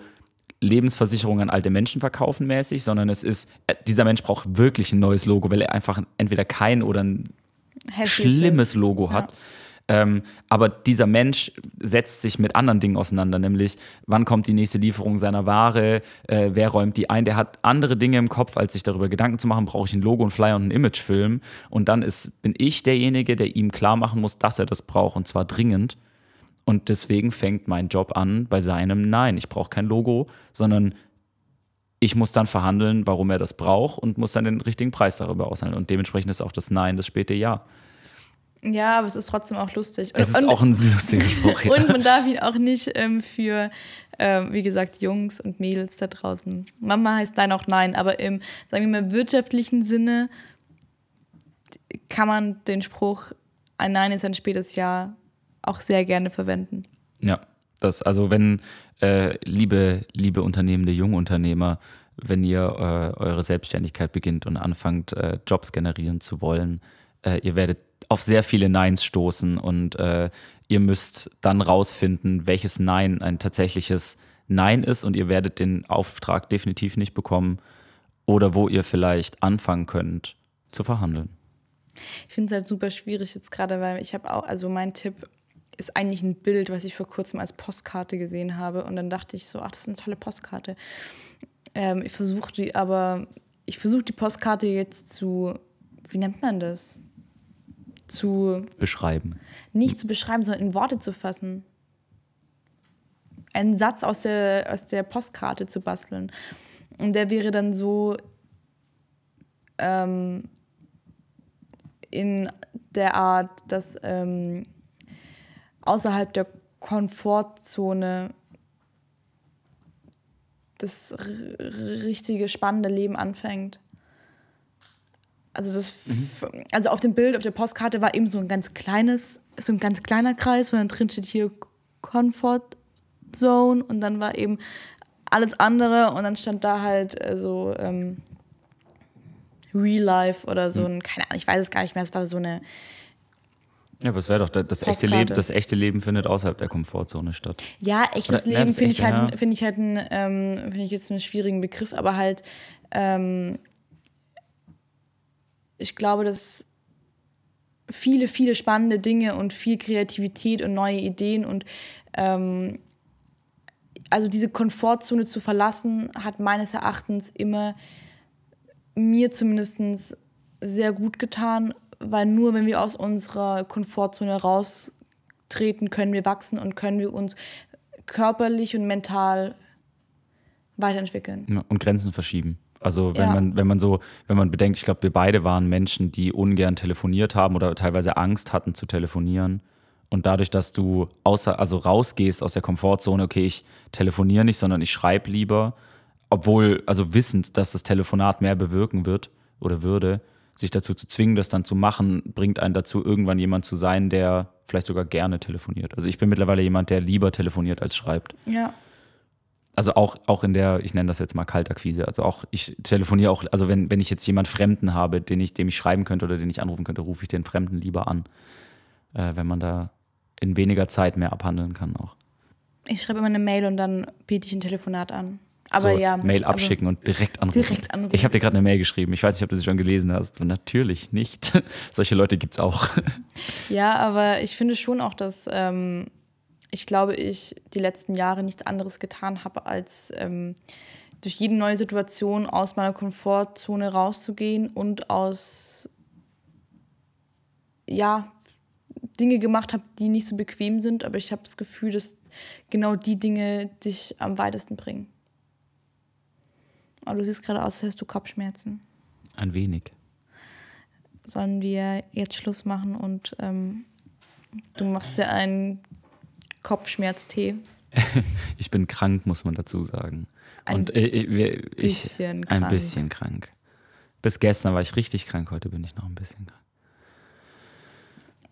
Lebensversicherung an alte Menschen verkaufen mäßig, sondern es ist, äh, dieser Mensch braucht wirklich ein neues Logo, weil er einfach entweder kein oder ein Hässliches. schlimmes Logo hat. Ähm, aber dieser Mensch setzt sich mit anderen Dingen auseinander, nämlich wann kommt die nächste Lieferung seiner Ware, äh, wer räumt die ein. Der hat andere Dinge im Kopf, als sich darüber Gedanken zu machen, brauche ich ein Logo, ein Flyer und einen Imagefilm. Und dann ist, bin ich derjenige, der ihm klar machen muss, dass er das braucht und zwar dringend. Und deswegen fängt mein Job an bei seinem Nein. Ich brauche kein Logo, sondern ich muss dann verhandeln, warum er das braucht und muss dann den richtigen Preis darüber aushandeln. Und dementsprechend ist auch das Nein das späte Ja. Ja, aber es ist trotzdem auch lustig. Es ist und, auch ein lustiger Spruch. Ja. und man darf ihn auch nicht ähm, für, ähm, wie gesagt, Jungs und Mädels da draußen. Mama heißt nein auch nein, aber im, sagen wir mal, wirtschaftlichen Sinne kann man den Spruch, ein Nein ist ein spätes Ja, auch sehr gerne verwenden. Ja, das, also wenn, äh, liebe, liebe unternehmende Jungunternehmer, wenn ihr äh, eure Selbstständigkeit beginnt und anfangt, äh, Jobs generieren zu wollen, äh, ihr werdet auf sehr viele Neins stoßen und äh, ihr müsst dann rausfinden, welches Nein ein tatsächliches Nein ist und ihr werdet den Auftrag definitiv nicht bekommen oder wo ihr vielleicht anfangen könnt zu verhandeln. Ich finde es halt super schwierig jetzt gerade, weil ich habe auch, also mein Tipp ist eigentlich ein Bild, was ich vor kurzem als Postkarte gesehen habe. Und dann dachte ich so, ach, das ist eine tolle Postkarte. Ähm, ich versuche die, aber ich versuche die Postkarte jetzt zu, wie nennt man das? Zu, Beschreiben. nicht zu beschreiben, sondern in Worte zu fassen. Einen Satz aus der, aus der Postkarte zu basteln. Und der wäre dann so ähm, in der Art, dass ähm, außerhalb der Komfortzone das richtige, spannende Leben anfängt. Also, das, f- also auf dem Bild, auf der Postkarte war eben so ein ganz kleines, so ein ganz kleiner Kreis, wo dann drin steht hier Comfort Zone und dann war eben alles andere und dann stand da halt äh, so ähm, Real Life oder so ein, keine Ahnung, ich weiß es gar nicht mehr, es war so eine, Ja, aber es wäre doch, das echte, Postkarte. Leben, das echte Leben findet außerhalb der Komfortzone statt. Ja, echtes Oder- Leben finde ich, echte, halt, ja. finde ich halt ein, ähm, finde ich jetzt einen schwierigen Begriff, aber halt, ähm, ich glaube, dass viele, viele spannende Dinge und viel Kreativität und neue Ideen und ähm, also diese Komfortzone zu verlassen, hat meines Erachtens immer mir zumindest sehr gut getan, weil nur wenn wir aus unserer Komfortzone raustreten, können wir wachsen und können wir uns körperlich und mental weiterentwickeln. Und Grenzen verschieben. Also wenn Ja. man, wenn man so, wenn man bedenkt, ich glaube, wir beide waren Menschen, die ungern telefoniert haben oder teilweise Angst hatten zu telefonieren. Und dadurch, dass du außer, also rausgehst aus der Komfortzone, okay, ich telefoniere nicht, sondern ich schreibe lieber, obwohl, also wissend, dass das Telefonat mehr bewirken wird oder würde, sich dazu zu zwingen, das dann zu machen, bringt einen dazu, irgendwann jemand zu sein, der vielleicht sogar gerne telefoniert. Also ich bin mittlerweile jemand, der lieber telefoniert als schreibt. Ja. Also auch, auch in der, ich nenne das jetzt mal Kaltakquise. Also auch, ich telefoniere auch, also wenn, wenn ich jetzt jemand Fremden habe, den ich, dem ich schreiben könnte oder den ich anrufen könnte, rufe ich den Fremden lieber an. Äh, wenn man da in weniger Zeit mehr abhandeln kann auch. Ich schreibe immer eine Mail und dann biete ich ein Telefonat an. Aber so, ja. Mail aber- abschicken und direkt anrufen. Direkt anrufen. Ich habe dir gerade eine Mail geschrieben. Ich weiß nicht, ob du sie schon gelesen hast. Und natürlich nicht. Solche Leute gibt's auch. Ja, aber ich finde schon auch, dass ähm, ich glaube, ich die letzten Jahre nichts anderes getan habe, als ähm, durch jede neue Situation aus meiner Komfortzone rauszugehen und aus ja Dinge gemacht habe, die nicht so bequem sind, aber ich habe das Gefühl, dass genau die Dinge dich am weitesten bringen. Aber du siehst gerade aus, als hättest du Kopfschmerzen. Ein wenig. sollen wir jetzt Schluss machen und ähm, du machst dir einen Kopfschmerztee. Ich bin krank, muss man dazu sagen. Ein und äh, äh, ich, bisschen Ein krank. bisschen krank. Bis gestern war ich richtig krank, heute bin ich noch ein bisschen krank.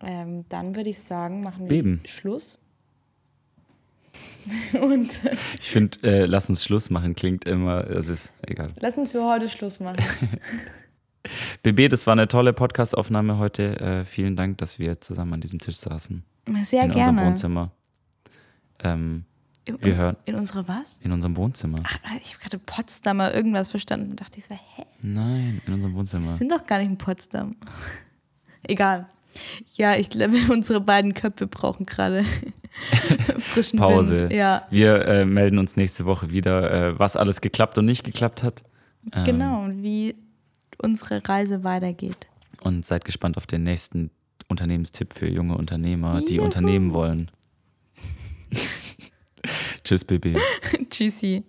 Ähm, dann würde ich sagen, machen wir Beben. Schluss. und Ich finde, äh, lass uns Schluss machen, klingt immer, es ist egal. lass uns für heute Schluss machen. BB, das war eine tolle Podcast-Aufnahme heute. Äh, vielen Dank, dass wir zusammen an diesem Tisch saßen. Sehr in unserem gerne. Wohnzimmer. Ähm, In, wir hören in unserer was? in unserem Wohnzimmer. Ach, ich habe gerade Potsdamer irgendwas verstanden und dachte ich so, hä? Nein, in unserem Wohnzimmer. Wir sind doch gar nicht in Potsdam. Egal. Ja, ich glaube, unsere beiden Köpfe brauchen gerade frischen Pause. Wind. Ja, Wir äh, melden uns nächste Woche wieder, äh, was alles geklappt und nicht geklappt hat. Ähm, genau. Und wie unsere Reise weitergeht. Und seid gespannt auf den nächsten Unternehmenstipp für junge Unternehmer, die Juhu. unternehmen wollen. Tschüss, BB. Tschüssi.